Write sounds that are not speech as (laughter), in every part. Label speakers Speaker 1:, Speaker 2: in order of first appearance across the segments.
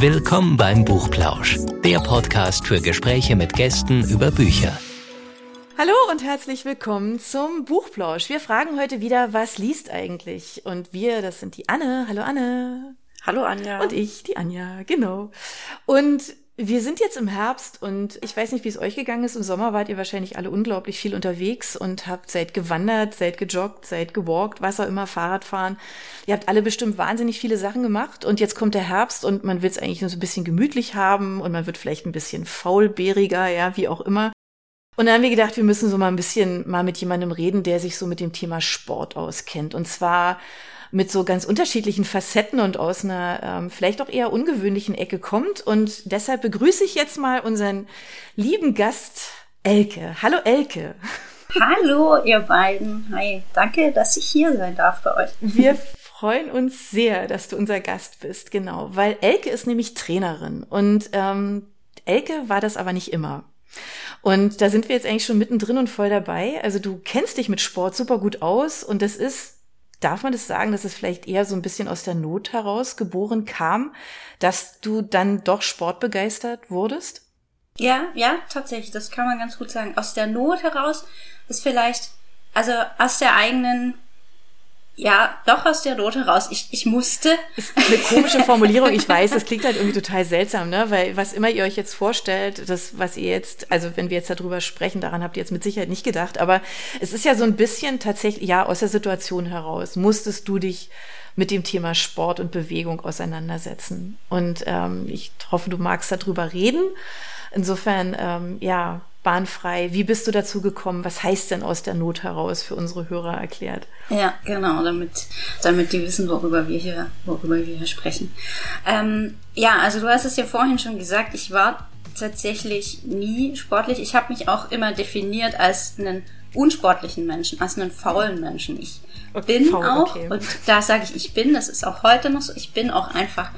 Speaker 1: Willkommen beim Buchplausch, der Podcast für Gespräche mit Gästen über Bücher.
Speaker 2: Hallo und herzlich willkommen zum Buchplausch. Wir fragen heute wieder, was liest eigentlich? Und wir, das sind die Anne. Hallo Anne.
Speaker 3: Hallo Anja.
Speaker 2: Und ich, die Anja, genau. Und wir sind jetzt im Herbst und ich weiß nicht, wie es euch gegangen ist. Im Sommer wart ihr wahrscheinlich alle unglaublich viel unterwegs und habt seid gewandert, seid gejoggt, seid gewalkt, was auch immer, Fahrradfahren. Ihr habt alle bestimmt wahnsinnig viele Sachen gemacht und jetzt kommt der Herbst und man will es eigentlich nur so ein bisschen gemütlich haben und man wird vielleicht ein bisschen faulbäriger, ja, wie auch immer. Und dann haben wir gedacht, wir müssen so mal ein bisschen mal mit jemandem reden, der sich so mit dem Thema Sport auskennt. Und zwar mit so ganz unterschiedlichen Facetten und aus einer ähm, vielleicht auch eher ungewöhnlichen Ecke kommt. Und deshalb begrüße ich jetzt mal unseren lieben Gast Elke. Hallo Elke.
Speaker 3: Hallo ihr beiden. Hi, danke, dass ich hier sein darf bei euch.
Speaker 2: Wir freuen uns sehr, dass du unser Gast bist, genau, weil Elke ist nämlich Trainerin und ähm, Elke war das aber nicht immer. Und da sind wir jetzt eigentlich schon mittendrin und voll dabei. Also du kennst dich mit Sport super gut aus und das ist Darf man das sagen, dass es vielleicht eher so ein bisschen aus der Not heraus geboren kam, dass du dann doch sportbegeistert wurdest?
Speaker 3: Ja, ja, tatsächlich, das kann man ganz gut sagen. Aus der Not heraus ist vielleicht, also aus der eigenen ja, doch aus der Not heraus. Ich, ich musste.
Speaker 2: Ist eine komische (laughs) Formulierung, ich weiß, das klingt halt irgendwie total seltsam, ne? Weil was immer ihr euch jetzt vorstellt, das, was ihr jetzt, also wenn wir jetzt darüber sprechen, daran habt ihr jetzt mit Sicherheit nicht gedacht, aber es ist ja so ein bisschen tatsächlich, ja, aus der Situation heraus musstest du dich mit dem Thema Sport und Bewegung auseinandersetzen. Und ähm, ich hoffe, du magst darüber reden. Insofern, ähm, ja, bahnfrei. Wie bist du dazu gekommen? Was heißt denn aus der Not heraus für unsere Hörer erklärt?
Speaker 3: Ja, genau, damit, damit die wissen, worüber wir hier, worüber wir hier sprechen. Ähm, ja, also du hast es ja vorhin schon gesagt, ich war tatsächlich nie sportlich. Ich habe mich auch immer definiert als einen unsportlichen Menschen, als einen faulen Menschen. Ich okay, bin faul, auch, okay. und da sage ich, ich bin, das ist auch heute noch so, ich bin auch einfach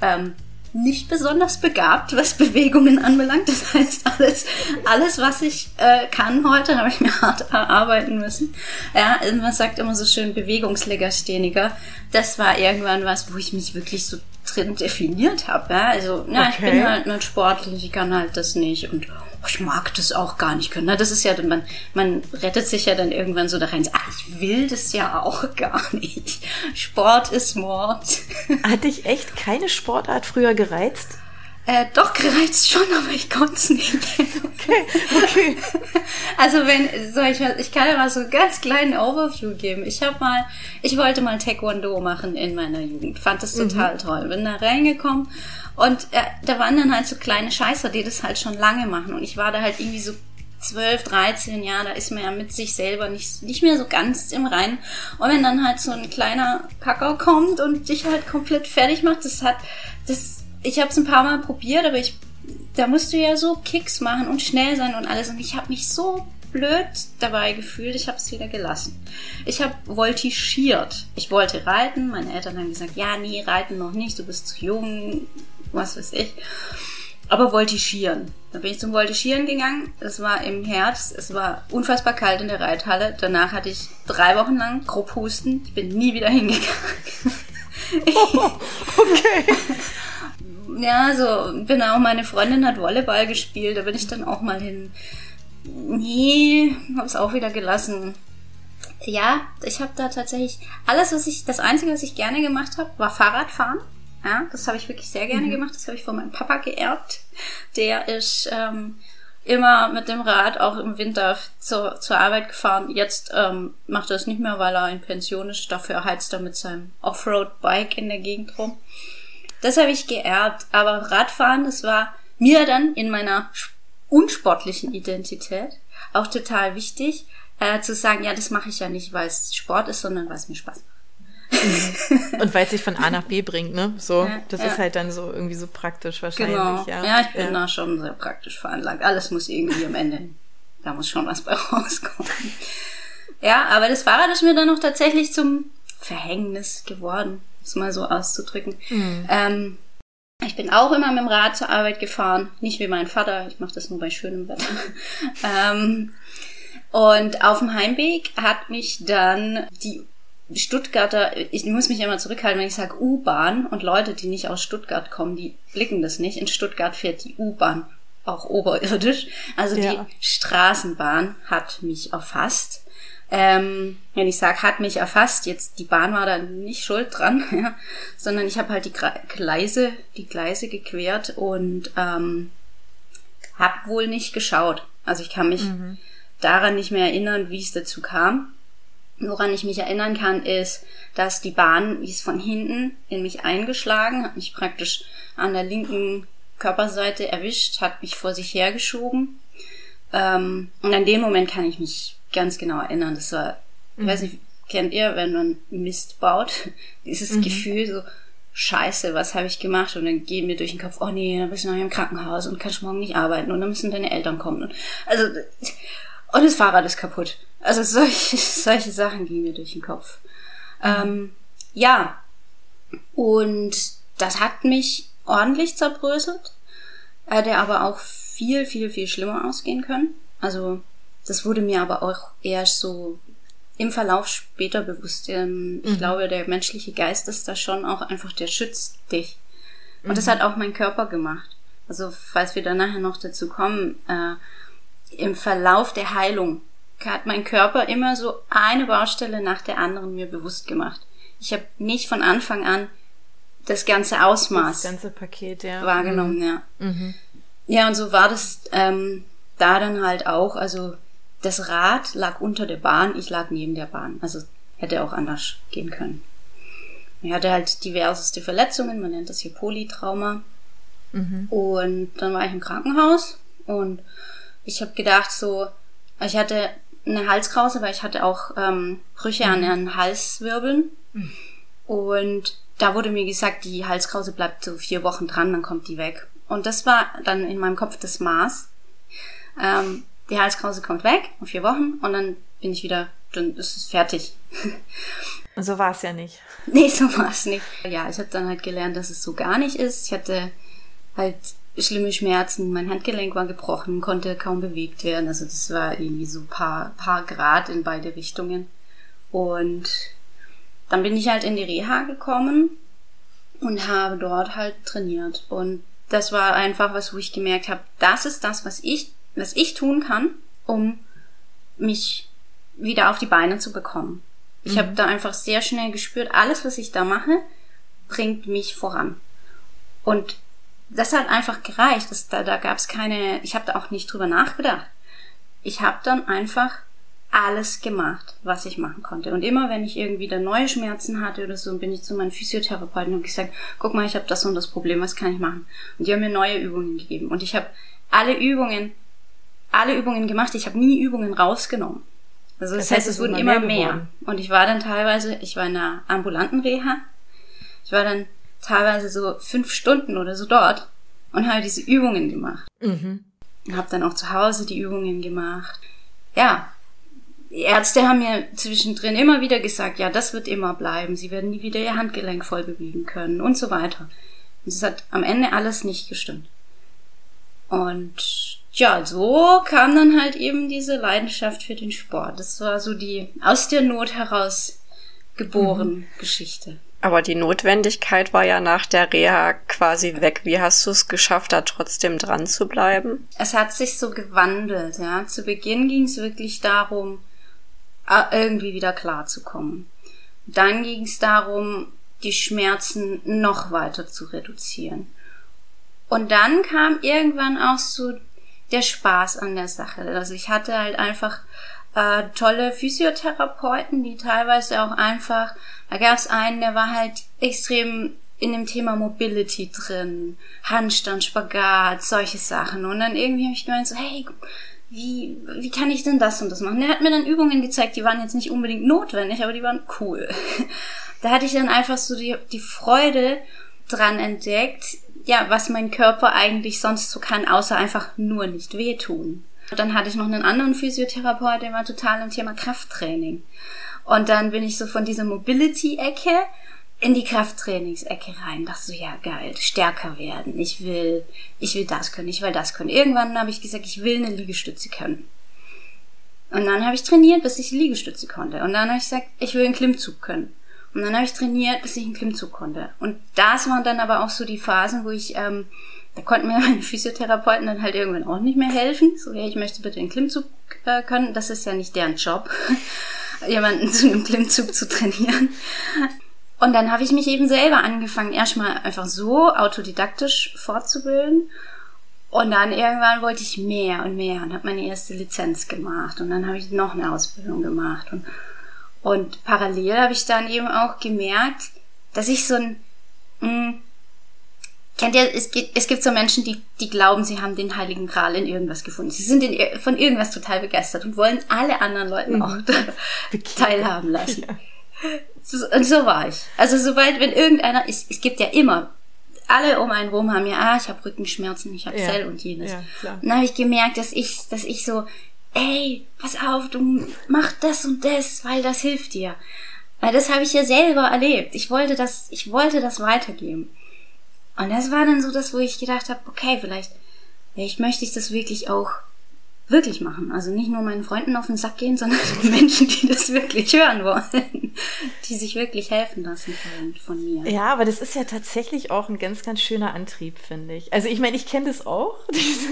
Speaker 3: ähm, nicht besonders begabt, was Bewegungen anbelangt. Das heißt, alles, alles was ich äh, kann heute, habe ich mir hart erarbeiten müssen. Ja, man sagt immer so schön Bewegungslegastheniker. Das war irgendwann was, wo ich mich wirklich so drin definiert habe. Ja? Also, ja, okay. ich bin halt nicht sportlich, ich kann halt das nicht und ich mag das auch gar nicht können. Das ist ja, man, man rettet sich ja dann irgendwann so da rein, ach, ich will das ja auch (laughs) gar nicht. Sport ist Mord. (laughs)
Speaker 2: Hat dich echt keine Sportart früher gereizt?
Speaker 3: Äh, doch, gereizt schon, (laughs) aber ich konnte es nicht. Okay, okay. Also wenn, soll ich, ich kann ja mal so einen ganz kleinen Overview geben. Ich habe mal, ich wollte mal Taekwondo machen in meiner Jugend. Fand das total mhm. toll. Bin da reingekommen und äh, da waren dann halt so kleine Scheißer, die das halt schon lange machen. Und ich war da halt irgendwie so 12, 13 Jahre, da ist man ja mit sich selber nicht, nicht mehr so ganz im Reinen. Und wenn dann halt so ein kleiner Kakao kommt und dich halt komplett fertig macht, das hat, das, ich habe es ein paar Mal probiert, aber ich, da musst du ja so Kicks machen und schnell sein und alles. Und ich habe mich so blöd dabei gefühlt, ich habe es wieder gelassen. Ich habe voltigiert. Ich wollte reiten, meine Eltern haben gesagt, ja, nee, reiten noch nicht, du bist zu jung, was weiß ich. Aber voltigieren. Da bin ich zum Voltigieren gegangen. Es war im Herbst. Es war unfassbar kalt in der Reithalle. Danach hatte ich drei Wochen lang grob Husten. Ich bin nie wieder hingegangen. (laughs)
Speaker 2: Oh, okay.
Speaker 3: ja, so bin auch meine Freundin hat Volleyball gespielt. Da bin ich dann auch mal hin. Nee, hab's auch wieder gelassen. Ja, ich habe da tatsächlich alles, was ich, das Einzige, was ich gerne gemacht habe, war Fahrradfahren. Ja, das habe ich wirklich sehr gerne mhm. gemacht. Das habe ich von meinem Papa geerbt. Der ist ähm, immer mit dem Rad auch im Winter zur, zur Arbeit gefahren. Jetzt ähm, macht er es nicht mehr, weil er in Pension ist. Dafür heizt er mit seinem Offroad-Bike in der Gegend rum. Das habe ich geerbt. Aber Radfahren, das war mir dann in meiner unsportlichen Identität auch total wichtig, äh, zu sagen, ja, das mache ich ja nicht, weil es Sport ist, sondern weil es mir Spaß macht.
Speaker 2: Mhm. Und weil es sich von A nach B bringt, ne? So, ja, das ja. ist halt dann so irgendwie so praktisch wahrscheinlich. Genau.
Speaker 3: Ja. ja, ich bin da schon sehr praktisch veranlagt. Alles muss irgendwie am Ende, da muss schon was bei rauskommen. Ja, aber das Fahrrad ist mir dann noch tatsächlich zum Verhängnis geworden, es mal so auszudrücken. Mhm. Ähm, ich bin auch immer mit dem Rad zur Arbeit gefahren, nicht wie mein Vater, ich mache das nur bei schönem Wetter. (laughs) ähm, und auf dem Heimweg hat mich dann die Stuttgarter, ich muss mich immer zurückhalten, wenn ich sage U-Bahn und Leute, die nicht aus Stuttgart kommen, die blicken das nicht. In Stuttgart fährt die U-Bahn auch oberirdisch. Also ja. die Straßenbahn hat mich erfasst. Ähm, wenn ich sage, hat mich erfasst, jetzt die Bahn war da nicht schuld dran, (laughs) ja, sondern ich habe halt die Gleise, die Gleise gequert und ähm, habe wohl nicht geschaut. Also ich kann mich mhm. daran nicht mehr erinnern, wie es dazu kam. Woran ich mich erinnern kann, ist, dass die Bahn, wie es von hinten in mich eingeschlagen, hat mich praktisch an der linken Körperseite erwischt, hat mich vor sich hergeschoben. Ähm, und an dem Moment kann ich mich ganz genau erinnern. Das war, ich mhm. weiß nicht, kennt ihr, wenn man Mist baut, (laughs) dieses mhm. Gefühl so, Scheiße, was habe ich gemacht? Und dann gehen mir durch den Kopf, oh nee, dann bist du noch im Krankenhaus und kannst morgen nicht arbeiten und dann müssen deine Eltern kommen. Und, also, und das Fahrrad ist kaputt. Also solche, (laughs) solche Sachen gehen mir durch den Kopf. Ähm, ja, und das hat mich ordentlich zerbröselt, hätte aber auch viel, viel, viel schlimmer ausgehen können. Also das wurde mir aber auch erst so im Verlauf später bewusst. Ähm, ich mhm. glaube, der menschliche Geist ist da schon auch einfach, der schützt dich. Und mhm. das hat auch mein Körper gemacht. Also falls wir dann nachher noch dazu kommen, äh, im Verlauf der Heilung hat mein Körper immer so eine Baustelle nach der anderen mir bewusst gemacht. Ich habe nicht von Anfang an das ganze Ausmaß.
Speaker 2: Das ganze Paket, ja.
Speaker 3: Wahrgenommen, mhm. ja. Mhm. Ja, und so war das ähm, da dann halt auch. Also das Rad lag unter der Bahn, ich lag neben der Bahn. Also hätte auch anders gehen können. Ich hatte halt diverseste Verletzungen, man nennt das hier Polytrauma. Mhm. Und dann war ich im Krankenhaus und ich habe gedacht so, ich hatte eine Halskrause, weil ich hatte auch ähm, Brüche mhm. an den Halswirbeln. Mhm. Und da wurde mir gesagt, die Halskrause bleibt so vier Wochen dran, dann kommt die weg. Und das war dann in meinem Kopf das Maß. Ähm, die Halskrause kommt weg, in vier Wochen, und dann bin ich wieder, dann ist es fertig.
Speaker 2: So war es ja nicht. (laughs)
Speaker 3: Nee, so war es nicht. Ja, ich habe dann halt gelernt, dass es so gar nicht ist. Ich hatte halt schlimme Schmerzen, mein Handgelenk war gebrochen, konnte kaum bewegt werden. Also das war irgendwie so paar, paar Grad in beide Richtungen. Und dann bin ich halt in die Reha gekommen und habe dort halt trainiert. Und das war einfach was, wo ich gemerkt habe, das ist das, was ich, was ich tun kann, um mich wieder auf die Beine zu bekommen. Ich mhm. habe da einfach sehr schnell gespürt, alles, was ich da mache, bringt mich voran. Und das hat einfach gereicht. Das, da da gab es keine, ich habe da auch nicht drüber nachgedacht. Ich habe dann einfach alles gemacht, was ich machen konnte. Und immer, wenn ich irgendwie da neue Schmerzen hatte oder so, bin ich zu meinen Physiotherapeuten und gesagt, guck mal, ich habe das und das Problem, was kann ich machen? Und die haben mir neue Übungen gegeben. Und ich habe alle Übungen, alle Übungen gemacht. Ich habe nie Übungen rausgenommen. Also das, das heißt, es wurden immer mehr. mehr. Und ich war dann teilweise, ich war in einer ambulanten Reha. Ich war dann teilweise so fünf Stunden oder so dort und habe diese Übungen gemacht. Mhm. Habe dann auch zu Hause die Übungen gemacht. Ja, die Ärzte haben mir zwischendrin immer wieder gesagt, ja, das wird immer bleiben. Sie werden nie wieder ihr Handgelenk voll bewegen können und so weiter. Und es hat am Ende alles nicht gestimmt. Und ja, so kam dann halt eben diese Leidenschaft für den Sport. Das war so die aus der Not heraus geboren mhm. Geschichte.
Speaker 4: Aber die Notwendigkeit war ja nach der Reha quasi weg. Wie hast du es geschafft, da trotzdem dran zu bleiben?
Speaker 3: Es hat sich so gewandelt, ja. Zu Beginn ging es wirklich darum, irgendwie wieder klarzukommen. Dann ging es darum, die Schmerzen noch weiter zu reduzieren. Und dann kam irgendwann auch so der Spaß an der Sache. Also ich hatte halt einfach äh, tolle Physiotherapeuten, die teilweise auch einfach, da gab es einen, der war halt extrem in dem Thema Mobility drin, Handstand, Spagat, solche Sachen. Und dann irgendwie habe ich gemeint so, hey, wie, wie kann ich denn das und das machen? Der hat mir dann Übungen gezeigt, die waren jetzt nicht unbedingt notwendig, aber die waren cool. (laughs) da hatte ich dann einfach so die, die Freude dran entdeckt, ja, was mein Körper eigentlich sonst so kann, außer einfach nur nicht wehtun. Dann hatte ich noch einen anderen Physiotherapeut, der war total im Thema Krafttraining. Und dann bin ich so von dieser Mobility-Ecke in die Krafttrainingsecke rein. Dachte so, ja geil, stärker werden. Ich will, ich will das können, ich will das können. Irgendwann habe ich gesagt, ich will eine Liegestütze können. Und dann habe ich trainiert, bis ich Liegestütze konnte. Und dann habe ich gesagt, ich will einen Klimmzug können. Und dann habe ich trainiert, bis ich einen Klimmzug konnte. Und das waren dann aber auch so die Phasen, wo ich, ähm, da konnten mir meine (laughs) Physiotherapeuten dann halt irgendwann auch nicht mehr helfen. So, ja, ich möchte bitte einen Klimmzug äh, können. Das ist ja nicht deren Job, (laughs) jemanden zu einem Klimmzug zu trainieren. Und dann habe ich mich eben selber angefangen, erstmal einfach so autodidaktisch fortzubilden. Und dann irgendwann wollte ich mehr und mehr und habe meine erste Lizenz gemacht. Und dann habe ich noch eine Ausbildung gemacht. Und, und parallel habe ich dann eben auch gemerkt, dass ich so ein... Mh, hm, kennt ihr, es gibt, es gibt so Menschen, die, die glauben, sie haben den Heiligen Gral in irgendwas gefunden. Sie sind in, von irgendwas total begeistert und wollen alle anderen Leuten mhm. auch (laughs) teilhaben lassen. Ja. Und so war ich. Also sobald, wenn irgendeiner, es, es gibt ja immer, alle um einen rum haben ja, ah, ich habe Rückenschmerzen, ich habe ja. Zell und jenes. Ja, klar. Und dann habe ich gemerkt, dass ich, dass ich so, ey, pass auf, du mach das und das, weil das hilft dir. Weil das habe ich ja selber erlebt. Ich wollte das, ich wollte das weitergeben. Und das war dann so das, wo ich gedacht habe, okay, vielleicht, vielleicht möchte ich das wirklich auch wirklich machen. Also nicht nur meinen Freunden auf den Sack gehen, sondern (laughs) Menschen, die das wirklich hören wollen, die sich wirklich helfen lassen von, von mir.
Speaker 2: Ja, aber das ist ja tatsächlich auch ein ganz, ganz schöner Antrieb, finde ich. Also ich meine, ich kenne das auch. (laughs) Diese,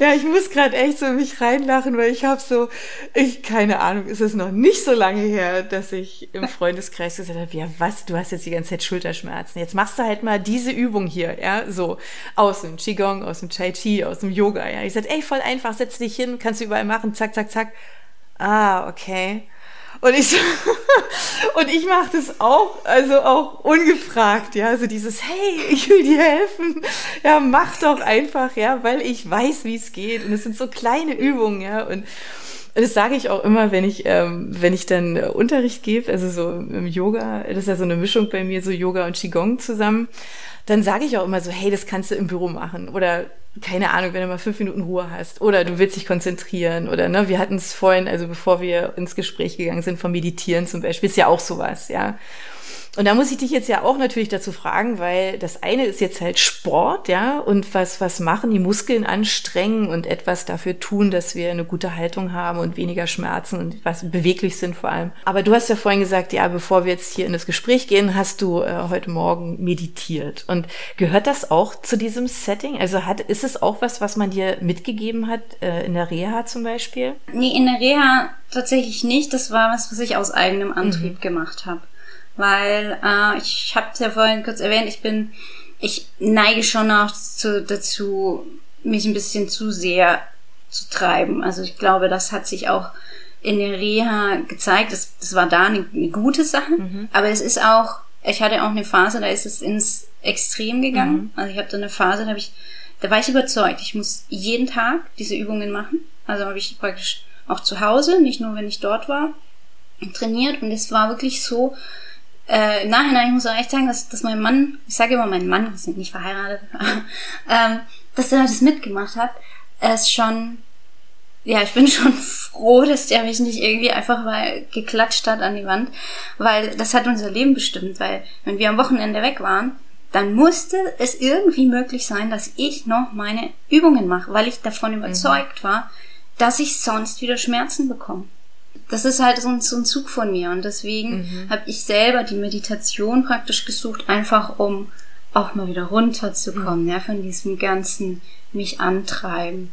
Speaker 2: ja, ich muss gerade echt so mich reinlachen, weil ich habe so, ich keine Ahnung, ist es noch nicht so lange her, dass ich im Freundeskreis gesagt habe, ja was, du hast jetzt die ganze Zeit Schulterschmerzen. Jetzt machst du halt mal diese Übung hier, ja, so aus dem Qigong, aus dem Tai Chi, aus dem Yoga. Ja, ich sage, ey, voll einfach, setz dich hin, kannst du überall machen, zack, zack, zack. Ah, okay. Und ich, (laughs) und ich mache das auch, also auch ungefragt, ja, also dieses, hey, ich will dir helfen, ja, mach doch einfach, ja, weil ich weiß, wie es geht. Und es sind so kleine Übungen, ja, und das sage ich auch immer, wenn ich, ähm, wenn ich dann Unterricht gebe, also so im Yoga, das ist ja so eine Mischung bei mir, so Yoga und Qigong zusammen dann sage ich auch immer so, hey, das kannst du im Büro machen. Oder keine Ahnung, wenn du mal fünf Minuten Ruhe hast. Oder du willst dich konzentrieren. Oder ne, wir hatten es vorhin, also bevor wir ins Gespräch gegangen sind, vom Meditieren zum Beispiel, ist ja auch sowas, ja. Und da muss ich dich jetzt ja auch natürlich dazu fragen, weil das eine ist jetzt halt Sport, ja, und was, was machen, die Muskeln anstrengen und etwas dafür tun, dass wir eine gute Haltung haben und weniger Schmerzen und was beweglich sind vor allem. Aber du hast ja vorhin gesagt, ja, bevor wir jetzt hier in das Gespräch gehen, hast du äh, heute Morgen meditiert. Und gehört das auch zu diesem Setting? Also hat, ist es auch was, was man dir mitgegeben hat, äh, in der Reha zum Beispiel?
Speaker 3: Nee, in der Reha tatsächlich nicht. Das war was, was ich aus eigenem Antrieb mhm. gemacht habe weil äh, ich habe ja vorhin kurz erwähnt, ich bin, ich neige schon auch zu, dazu, mich ein bisschen zu sehr zu treiben. Also ich glaube, das hat sich auch in der Reha gezeigt. Das, das war da eine, eine gute Sache, mhm. aber es ist auch, ich hatte auch eine Phase, da ist es ins Extrem gegangen. Mhm. Also ich habe da eine Phase, da habe ich, da war ich überzeugt, ich muss jeden Tag diese Übungen machen. Also habe ich praktisch auch zu Hause, nicht nur wenn ich dort war, trainiert und es war wirklich so, äh, im Nachhinein, ich muss auch echt sagen, dass, dass mein Mann, ich sage immer mein Mann, wir sind nicht verheiratet, (laughs) ähm, dass er das mitgemacht hat, ist schon, ja, ich bin (laughs) schon froh, dass der mich nicht irgendwie einfach mal geklatscht hat an die Wand, weil das hat unser Leben bestimmt, weil wenn wir am Wochenende weg waren, dann musste es irgendwie möglich sein, dass ich noch meine Übungen mache, weil ich davon mhm. überzeugt war, dass ich sonst wieder Schmerzen bekomme das ist halt so ein, so ein Zug von mir und deswegen mhm. habe ich selber die Meditation praktisch gesucht, einfach um auch mal wieder runterzukommen, mhm. ja, von diesem ganzen mich antreiben.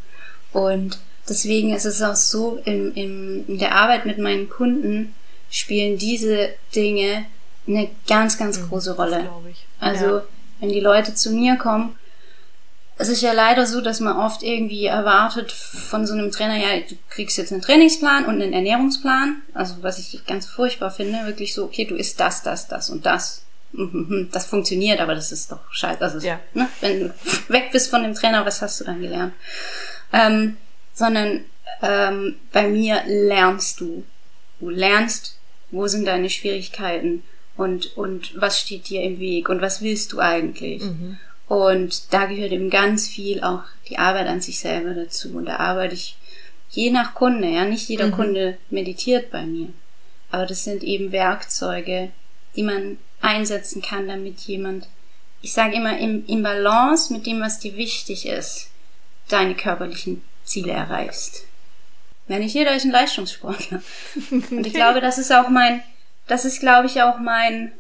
Speaker 3: Und deswegen ist es auch so, in, in, in der Arbeit mit meinen Kunden spielen diese Dinge eine ganz, ganz mhm, große Rolle. Also, ja. wenn die Leute zu mir kommen es ist ja leider so, dass man oft irgendwie erwartet von so einem Trainer, ja, du kriegst jetzt einen Trainingsplan und einen Ernährungsplan. Also was ich ganz furchtbar finde, wirklich so, okay, du isst das, das, das und das. Mhm, das funktioniert, aber das ist doch scheiße. Ist, ja. ne, wenn du weg bist von dem Trainer, was hast du dann gelernt? Ähm, sondern ähm, bei mir lernst du. Du lernst, wo sind deine Schwierigkeiten und, und was steht dir im Weg und was willst du eigentlich? Mhm. Und da gehört eben ganz viel auch die Arbeit an sich selber dazu. Und da arbeite ich je nach Kunde, ja, nicht jeder mhm. Kunde meditiert bei mir. Aber das sind eben Werkzeuge, die man einsetzen kann, damit jemand, ich sage immer, im, im Balance mit dem, was dir wichtig ist, deine körperlichen Ziele erreichst. Wäre nicht jeder ist ein Leistungssportler. (laughs) Und ich glaube, das ist auch mein, das ist, glaube ich, auch mein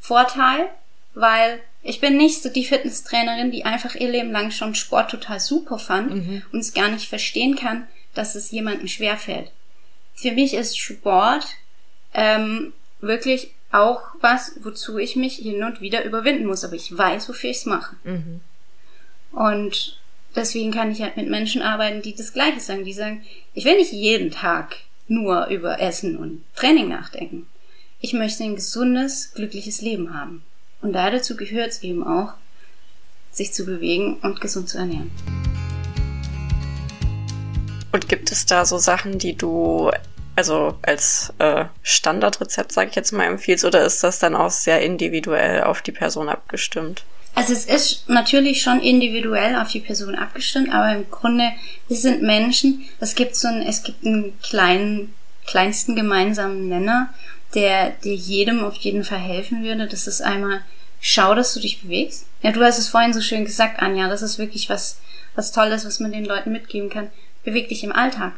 Speaker 3: Vorteil, weil ich bin nicht so die Fitnesstrainerin, die einfach ihr Leben lang schon Sport total super fand mhm. und es gar nicht verstehen kann, dass es jemandem schwerfällt. Für mich ist Sport ähm, wirklich auch was, wozu ich mich hin und wieder überwinden muss, aber ich weiß, wofür ich es mache. Mhm. Und deswegen kann ich halt mit Menschen arbeiten, die das Gleiche sagen. Die sagen, ich will nicht jeden Tag nur über Essen und Training nachdenken. Ich möchte ein gesundes, glückliches Leben haben. Und dazu gehört es eben auch, sich zu bewegen und gesund zu ernähren.
Speaker 4: Und gibt es da so Sachen, die du also als äh, Standardrezept, sage ich jetzt mal, empfiehlst, oder ist das dann auch sehr individuell auf die Person abgestimmt?
Speaker 3: Also es ist natürlich schon individuell auf die Person abgestimmt, aber im Grunde, wir sind Menschen, es gibt so ein, es gibt einen kleinen, kleinsten gemeinsamen Nenner, der dir jedem auf jeden Fall helfen würde. Das ist einmal, schau, dass du dich bewegst. Ja, du hast es vorhin so schön gesagt, Anja, das ist wirklich was, was Tolles, was man den Leuten mitgeben kann. Beweg dich im Alltag.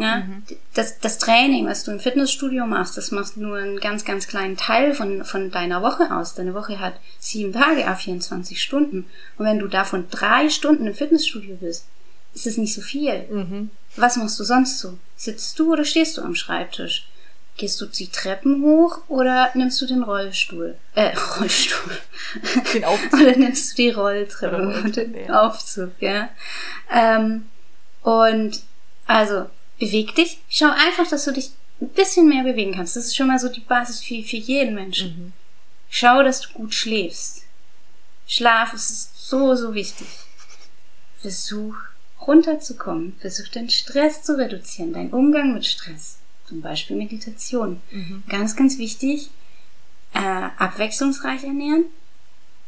Speaker 3: Ja, mhm. das, das Training, was du im Fitnessstudio machst, das machst nur einen ganz, ganz kleinen Teil von, von deiner Woche aus. Deine Woche hat sieben Tage auf 24 Stunden. Und wenn du davon drei Stunden im Fitnessstudio bist, ist es nicht so viel. Mhm. Was machst du sonst so? Sitzt du oder stehst du am Schreibtisch? Gehst du die Treppen hoch oder nimmst du den Rollstuhl? Äh, (laughs) Rollstuhl. Den Aufzug. oder nimmst du die Rolltreppe oder den ja. Aufzug, ja. Ähm, und also beweg dich. Schau einfach, dass du dich ein bisschen mehr bewegen kannst. Das ist schon mal so die Basis für, für jeden Menschen. Mhm. Schau, dass du gut schläfst. Schlaf ist so, so wichtig. Versuch runterzukommen. Versuch deinen Stress zu reduzieren, deinen Umgang mit Stress. Zum Beispiel Meditation. Mhm. Ganz, ganz wichtig. Äh, abwechslungsreich ernähren.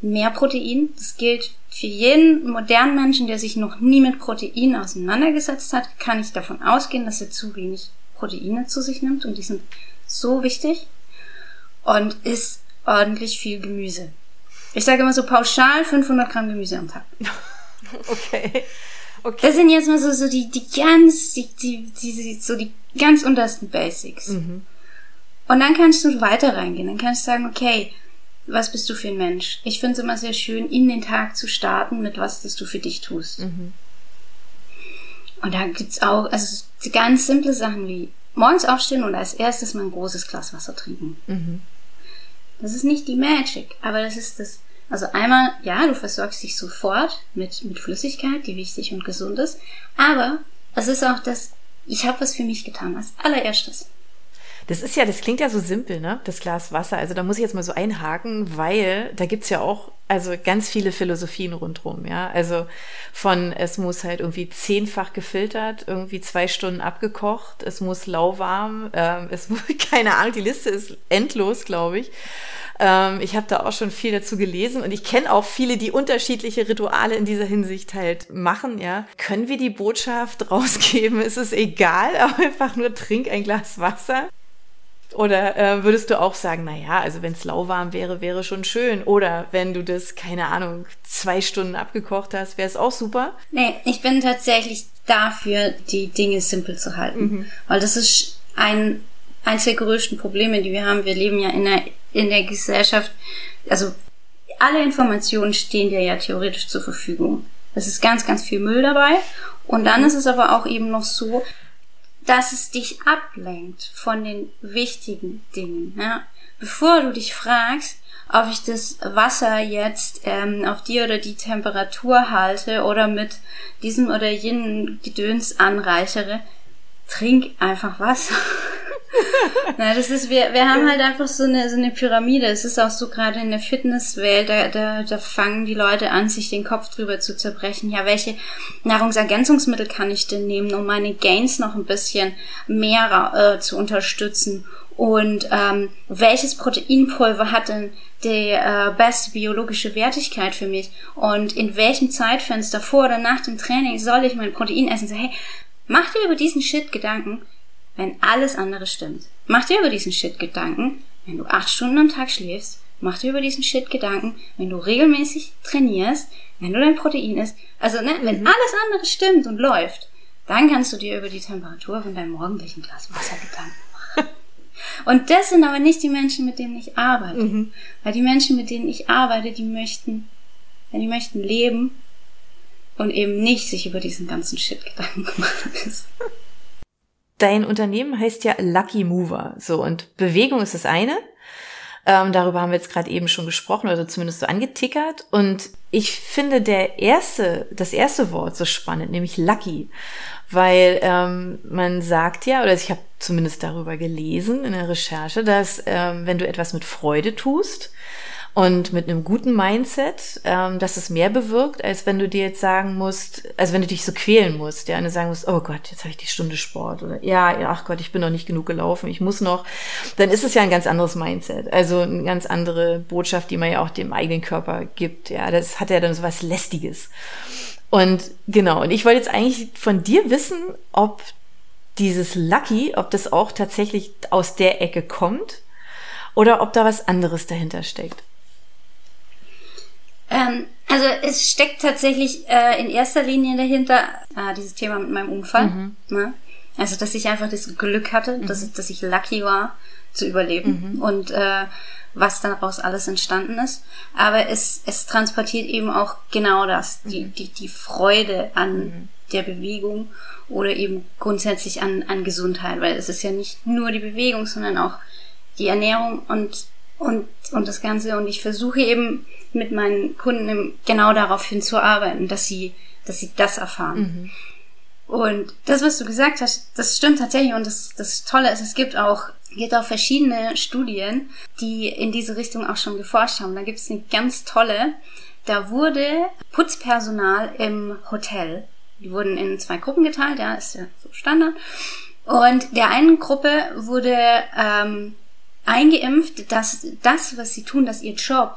Speaker 3: Mehr Protein. Das gilt für jeden modernen Menschen, der sich noch nie mit Protein auseinandergesetzt hat, kann ich davon ausgehen, dass er zu wenig Proteine zu sich nimmt und die sind so wichtig und isst ordentlich viel Gemüse. Ich sage immer so pauschal 500 Gramm Gemüse am Tag. (laughs)
Speaker 2: Okay. Okay.
Speaker 3: Das sind jetzt mal so, so die, die ganz, die, die, die, so die ganz untersten Basics. Mhm. Und dann kannst du weiter reingehen. Dann kannst du sagen, okay, was bist du für ein Mensch? Ich finde es immer sehr schön, in den Tag zu starten mit was, das du für dich tust. Mhm. Und da gibt's auch, also ganz simple Sachen wie morgens aufstehen und als erstes mal ein großes Glas Wasser trinken. Mhm. Das ist nicht die Magic, aber das ist das. Also einmal, ja, du versorgst dich sofort mit, mit Flüssigkeit, die wichtig und gesund ist, aber es ist auch das, ich habe was für mich getan, als allererstes.
Speaker 2: Das ist ja, das klingt ja so simpel, ne? Das Glas Wasser. Also da muss ich jetzt mal so einhaken, weil da gibt's ja auch also ganz viele Philosophien rundrum, ja. Also von es muss halt irgendwie zehnfach gefiltert, irgendwie zwei Stunden abgekocht, es muss lauwarm, ähm, es (laughs) muss, keine Ahnung, die Liste ist endlos, glaube ich. Ähm, ich habe da auch schon viel dazu gelesen und ich kenne auch viele, die unterschiedliche Rituale in dieser Hinsicht halt machen, ja. Können wir die Botschaft (laughs) rausgeben? Ist es egal, einfach nur trink ein Glas Wasser? Oder äh, würdest du auch sagen, na ja, also wenn es lauwarm wäre, wäre schon schön. Oder wenn du das, keine Ahnung, zwei Stunden abgekocht hast, wäre es auch super?
Speaker 3: Nee, ich bin tatsächlich dafür, die Dinge simpel zu halten. Mhm. Weil das ist ein, eins der größten Probleme, die wir haben. Wir leben ja in der, in der Gesellschaft, also alle Informationen stehen dir ja theoretisch zur Verfügung. Es ist ganz, ganz viel Müll dabei. Und dann ist es aber auch eben noch so, dass es dich ablenkt von den wichtigen Dingen. Ja? Bevor du dich fragst, ob ich das Wasser jetzt ähm, auf die oder die Temperatur halte oder mit diesem oder jenen Gedöns anreichere, trink einfach Wasser. (laughs) (laughs) Na, das ist, wir, wir haben halt einfach so eine, so eine Pyramide. Es ist auch so gerade in der Fitnesswelt, da, da, da fangen die Leute an, sich den Kopf drüber zu zerbrechen. Ja, welche Nahrungsergänzungsmittel kann ich denn nehmen, um meine Gains noch ein bisschen mehr äh, zu unterstützen? Und ähm, welches Proteinpulver hat denn die äh, beste biologische Wertigkeit für mich? Und in welchem Zeitfenster vor oder nach dem Training soll ich mein Protein essen? So, hey, mach dir über diesen Shit Gedanken wenn alles andere stimmt. Mach dir über diesen Shit Gedanken, wenn du acht Stunden am Tag schläfst. Mach dir über diesen Shit Gedanken, wenn du regelmäßig trainierst, wenn du dein Protein isst. Also, ne, wenn mhm. alles andere stimmt und läuft, dann kannst du dir über die Temperatur von deinem morgendlichen Glas Wasser Gedanken machen. Und das sind aber nicht die Menschen, mit denen ich arbeite. Mhm. Weil die Menschen, mit denen ich arbeite, die möchten, die möchten leben und eben nicht sich über diesen ganzen Shit Gedanken (laughs) machen müssen.
Speaker 2: Dein Unternehmen heißt ja Lucky Mover. So, und Bewegung ist das eine. Ähm, darüber haben wir jetzt gerade eben schon gesprochen oder zumindest so angetickert. Und ich finde der erste, das erste Wort so spannend, nämlich Lucky. Weil ähm, man sagt ja, oder ich habe zumindest darüber gelesen in der Recherche, dass ähm, wenn du etwas mit Freude tust, und mit einem guten Mindset, ähm, dass es mehr bewirkt, als wenn du dir jetzt sagen musst, also wenn du dich so quälen musst, ja, und du sagen musst, oh Gott, jetzt habe ich die Stunde Sport oder ja, ach Gott, ich bin noch nicht genug gelaufen, ich muss noch, dann ist es ja ein ganz anderes Mindset, also eine ganz andere Botschaft, die man ja auch dem eigenen Körper gibt, ja, das hat ja dann so was Lästiges. Und genau, und ich wollte jetzt eigentlich von dir wissen, ob dieses Lucky, ob das auch tatsächlich aus der Ecke kommt oder ob da was anderes dahinter steckt.
Speaker 3: Ähm, also es steckt tatsächlich äh, in erster Linie dahinter äh, dieses Thema mit meinem Unfall. Mhm. Ne? Also dass ich einfach das Glück hatte, mhm. dass, dass ich lucky war zu überleben mhm. und äh, was daraus alles entstanden ist. Aber es, es transportiert eben auch genau das, die, mhm. die, die Freude an mhm. der Bewegung oder eben grundsätzlich an, an Gesundheit, weil es ist ja nicht nur die Bewegung, sondern auch die Ernährung und, und, und das Ganze. Und ich versuche eben mit meinen Kunden genau darauf hinzuarbeiten, dass sie, dass sie das erfahren. Mhm. Und das, was du gesagt hast, das stimmt tatsächlich. Und das, das Tolle ist, es gibt auch, gibt auch verschiedene Studien, die in diese Richtung auch schon geforscht haben. Da gibt es eine ganz tolle. Da wurde Putzpersonal im Hotel, die wurden in zwei Gruppen geteilt, ja, ist ja so Standard. Und der einen Gruppe wurde ähm, eingeimpft, dass das, was sie tun, dass ihr Job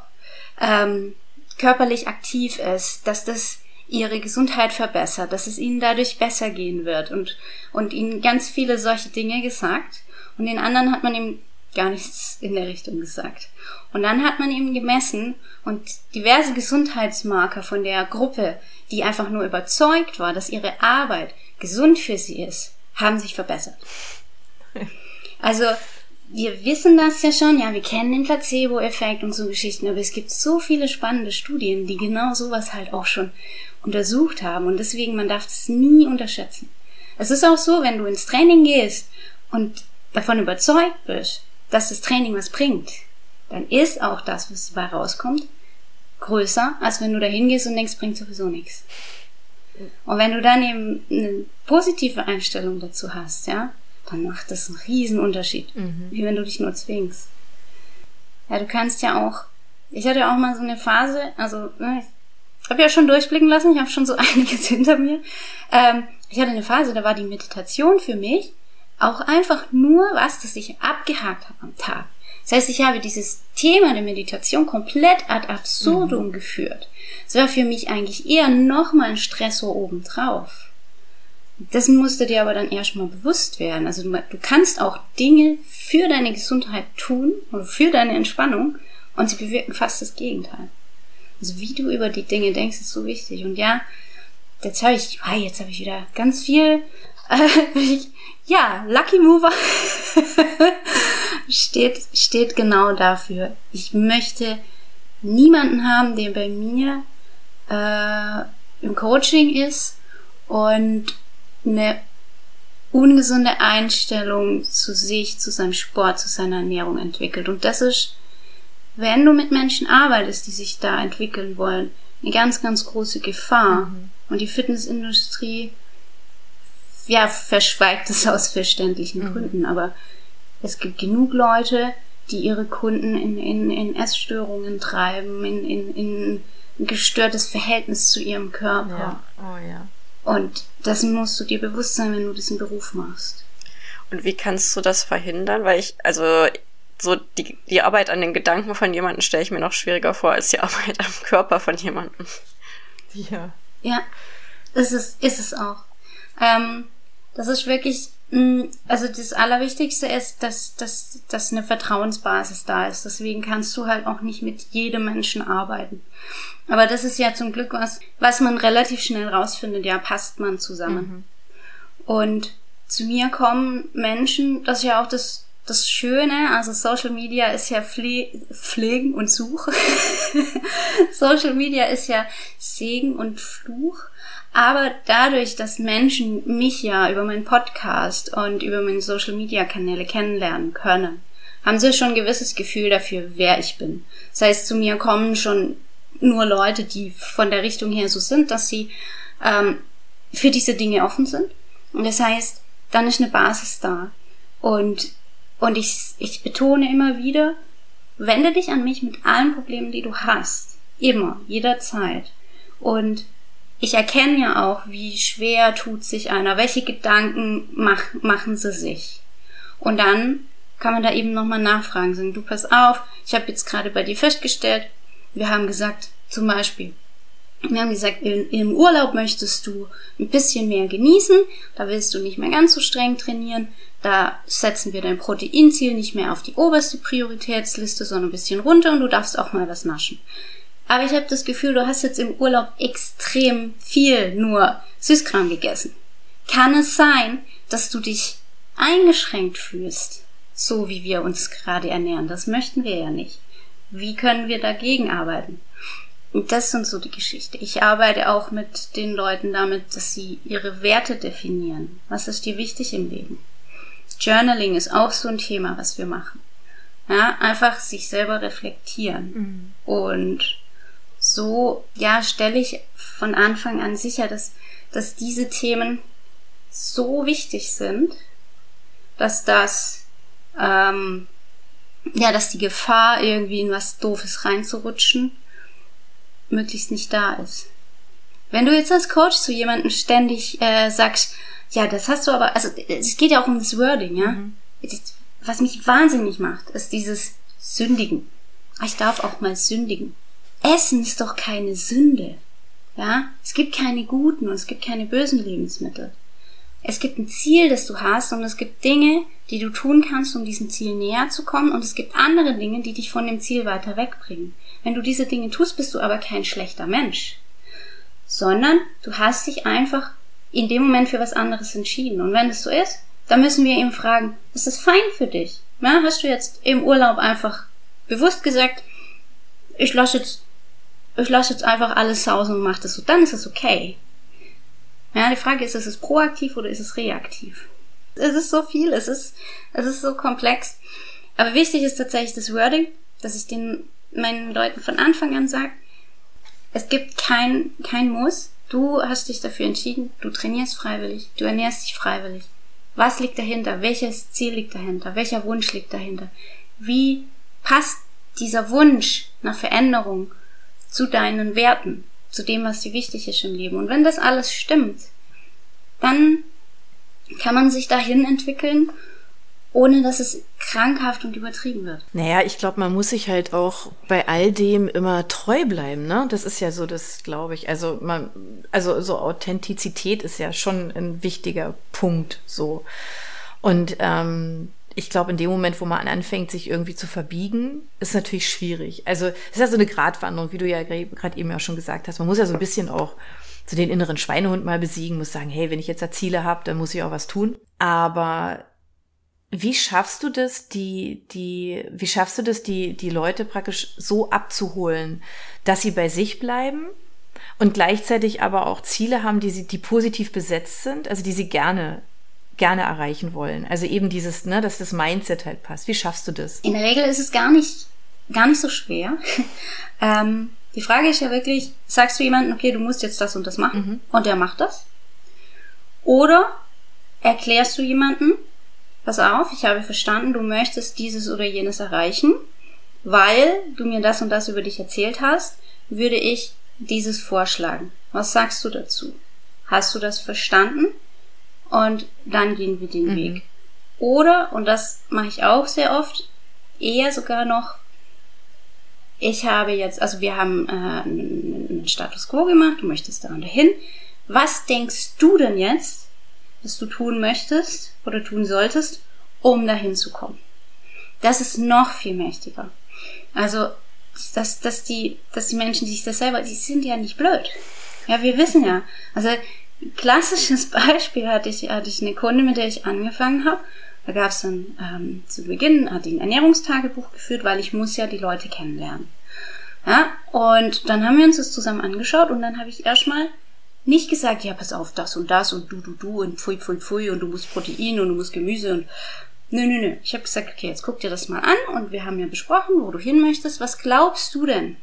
Speaker 3: ähm, körperlich aktiv ist, dass das ihre Gesundheit verbessert, dass es ihnen dadurch besser gehen wird und, und ihnen ganz viele solche Dinge gesagt. Und den anderen hat man ihm gar nichts in der Richtung gesagt. Und dann hat man ihm gemessen und diverse Gesundheitsmarker von der Gruppe, die einfach nur überzeugt war, dass ihre Arbeit gesund für sie ist, haben sich verbessert. (laughs) Also wir wissen das ja schon, ja, wir kennen den Placebo-Effekt und so Geschichten, aber es gibt so viele spannende Studien, die genau sowas halt auch schon untersucht haben und deswegen, man darf das nie unterschätzen. Es ist auch so, wenn du ins Training gehst und davon überzeugt bist, dass das Training was bringt, dann ist auch das, was dabei rauskommt, größer, als wenn du da hingehst und denkst, bringt sowieso nichts. Und wenn du dann eben eine positive Einstellung dazu hast, ja, dann macht das einen riesen Unterschied. Mhm. Wie wenn du dich nur zwingst. Ja, du kannst ja auch, ich hatte auch mal so eine Phase, also ne, ich habe ja schon durchblicken lassen, ich habe schon so (laughs) einiges hinter mir. Ähm, ich hatte eine Phase, da war die Meditation für mich auch einfach nur was, das ich abgehakt habe am Tag. Das heißt, ich habe dieses Thema der Meditation komplett ad absurdum mhm. geführt. Es war für mich eigentlich eher nochmal ein Stressor obendrauf. Das musste dir aber dann erstmal bewusst werden. Also du, du, kannst auch Dinge für deine Gesundheit tun oder für deine Entspannung und sie bewirken fast das Gegenteil. Also wie du über die Dinge denkst, ist so wichtig. Und ja, jetzt habe ich, ah, jetzt habe ich wieder ganz viel. (laughs) Äh, ja, Lucky Mover (laughs) steht, steht genau dafür. Ich möchte niemanden haben, der bei mir äh, im Coaching ist und eine ungesunde Einstellung zu sich, zu seinem Sport, zu seiner Ernährung entwickelt. Und das ist, wenn du mit Menschen arbeitest, die sich da entwickeln wollen, eine ganz, ganz große Gefahr. Mhm. Und die Fitnessindustrie, ja, verschweigt es aus verständlichen mhm. Gründen. Aber es gibt genug Leute, die ihre Kunden in, in, in Essstörungen treiben, in, in, in ein gestörtes Verhältnis zu ihrem Körper.
Speaker 2: Ja. Oh ja.
Speaker 3: Und das musst du dir bewusst sein, wenn du diesen Beruf machst.
Speaker 4: Und wie kannst du das verhindern? Weil ich, also so die, die Arbeit an den Gedanken von jemandem stelle ich mir noch schwieriger vor als die (laughs) Arbeit am Körper von jemandem.
Speaker 2: Ja.
Speaker 3: Ja, ist es, ist es auch. Ähm, das ist wirklich, also das Allerwichtigste ist, dass, dass, dass eine Vertrauensbasis da ist. Deswegen kannst du halt auch nicht mit jedem Menschen arbeiten. Aber das ist ja zum Glück was, was man relativ schnell rausfindet, ja, passt man zusammen. Und zu mir kommen Menschen, das ist ja auch das, das Schöne, also Social Media ist ja Pfle Pflegen und Suche. (laughs) Social Media ist ja Segen und Fluch. Aber dadurch, dass Menschen mich ja über meinen Podcast und über meine Social Media Kanäle kennenlernen können, haben sie schon ein gewisses Gefühl dafür, wer ich bin. Das heißt, zu mir kommen schon nur Leute, die von der Richtung her so sind, dass sie ähm, für diese Dinge offen sind. Und das heißt, dann ist eine Basis da. Und, und ich, ich betone immer wieder, wende dich an mich mit allen Problemen, die du hast. Immer, jederzeit. Und ich erkenne ja auch, wie schwer tut sich einer, welche Gedanken mach, machen sie sich. Und dann kann man da eben nochmal nachfragen, sagen, du pass auf, ich habe jetzt gerade bei dir festgestellt, wir haben gesagt, zum Beispiel, wir haben gesagt, im Urlaub möchtest du ein bisschen mehr genießen, da willst du nicht mehr ganz so streng trainieren, da setzen wir dein Proteinziel nicht mehr auf die oberste Prioritätsliste, sondern ein bisschen runter und du darfst auch mal was naschen. Aber ich habe das Gefühl, du hast jetzt im Urlaub extrem viel nur Süßkram gegessen. Kann es sein, dass du dich eingeschränkt fühlst? so wie wir uns gerade ernähren. Das möchten wir ja nicht. Wie können wir dagegen arbeiten? Und das sind so die Geschichte. Ich arbeite auch mit den Leuten damit, dass sie ihre Werte definieren. Was ist dir wichtig im Leben? Journaling ist auch so ein Thema, was wir machen. Ja, einfach sich selber reflektieren. Mhm. Und so, ja, stelle ich von Anfang an sicher, dass, dass diese Themen so wichtig sind, dass das ähm, ja, dass die Gefahr, irgendwie in was Doofes reinzurutschen, möglichst nicht da ist. Wenn du jetzt als Coach zu jemandem ständig äh, sagst, ja, das hast du aber, also es geht ja auch um das Wording, ja. Mhm. Was mich wahnsinnig macht, ist dieses Sündigen. Ich darf auch mal sündigen. Essen ist doch keine Sünde. Ja, es gibt keine guten und es gibt keine bösen Lebensmittel. Es gibt ein Ziel, das du hast und es gibt Dinge, die du tun kannst, um diesem Ziel näher zu kommen und es gibt andere Dinge, die dich von dem Ziel weiter wegbringen. Wenn du diese Dinge tust, bist du aber kein schlechter Mensch, sondern du hast dich einfach in dem Moment für was anderes entschieden. Und wenn das so ist, dann müssen wir ihm fragen, ist das fein für dich? Ja, hast du jetzt im Urlaub einfach bewusst gesagt, ich lasse jetzt, ich lasse jetzt einfach alles sausen und mach das so, dann ist es okay. Ja, die Frage ist, ist es proaktiv oder ist es reaktiv? Es ist so viel, es ist, es ist so komplex. Aber wichtig ist tatsächlich das Wording, dass ich den meinen Leuten von Anfang an sage, es gibt kein, kein Muss. Du hast dich dafür entschieden, du trainierst freiwillig, du ernährst dich freiwillig. Was liegt dahinter? Welches Ziel liegt dahinter? Welcher Wunsch liegt dahinter? Wie passt dieser Wunsch nach Veränderung zu deinen Werten? zu dem, was dir wichtig ist im Leben. Und wenn das alles stimmt, dann kann man sich dahin entwickeln, ohne dass es krankhaft und übertrieben wird.
Speaker 2: Naja, ich glaube, man muss sich halt auch bei all dem immer treu bleiben, ne? Das ist ja so das, glaube ich. Also man, also so Authentizität ist ja schon ein wichtiger Punkt so. Und ähm, ich glaube, in dem Moment, wo man anfängt, sich irgendwie zu verbiegen, ist natürlich schwierig. Also es ist ja so eine Gratwanderung, wie du ja gerade eben ja schon gesagt hast. Man muss ja so ein bisschen auch so den inneren Schweinehund mal besiegen, muss sagen, hey, wenn ich jetzt da Ziele habe, dann muss ich auch was tun. Aber wie schaffst du das, die, die, wie schaffst du das, die, die Leute praktisch so abzuholen, dass sie bei sich bleiben und gleichzeitig aber auch Ziele haben, die sie, die positiv besetzt sind, also die sie gerne gerne erreichen wollen. Also eben dieses, ne, dass das Mindset halt passt. Wie schaffst du das?
Speaker 3: In der Regel ist es gar nicht, gar nicht so schwer. (laughs) ähm, die Frage ist ja wirklich, sagst du jemandem, okay, du musst jetzt das und das machen mhm. und der macht das? Oder erklärst du jemanden, pass auf, ich habe verstanden, du möchtest dieses oder jenes erreichen, weil du mir das und das über dich erzählt hast, würde ich dieses vorschlagen. Was sagst du dazu? Hast du das verstanden? Und dann gehen wir den mhm. Weg. Oder, und das mache ich auch sehr oft, eher sogar noch, ich habe jetzt, also wir haben äh, einen Status Quo gemacht, du möchtest da und dahin. Was denkst du denn jetzt, was du tun möchtest oder tun solltest, um dahin zu kommen? Das ist noch viel mächtiger. Also, dass, dass, die, dass die Menschen sich das selber, die sind ja nicht blöd. Ja, wir wissen ja. Also klassisches (laughs) Beispiel hatte ich, hatte ich eine Kunde, mit der ich angefangen habe. Da gab es dann ähm, zu Beginn, hat die ein Ernährungstagebuch geführt, weil ich muss ja die Leute kennenlernen. Ja, und dann haben wir uns das zusammen angeschaut und dann habe ich erstmal nicht gesagt, ja, pass auf, das und das und du, du, du und pfui, pfui, pfui und du musst Protein und du musst Gemüse und nö, nö, nö. Ich habe gesagt, okay, jetzt guck dir das mal an und wir haben ja besprochen, wo du hin möchtest. Was glaubst du denn,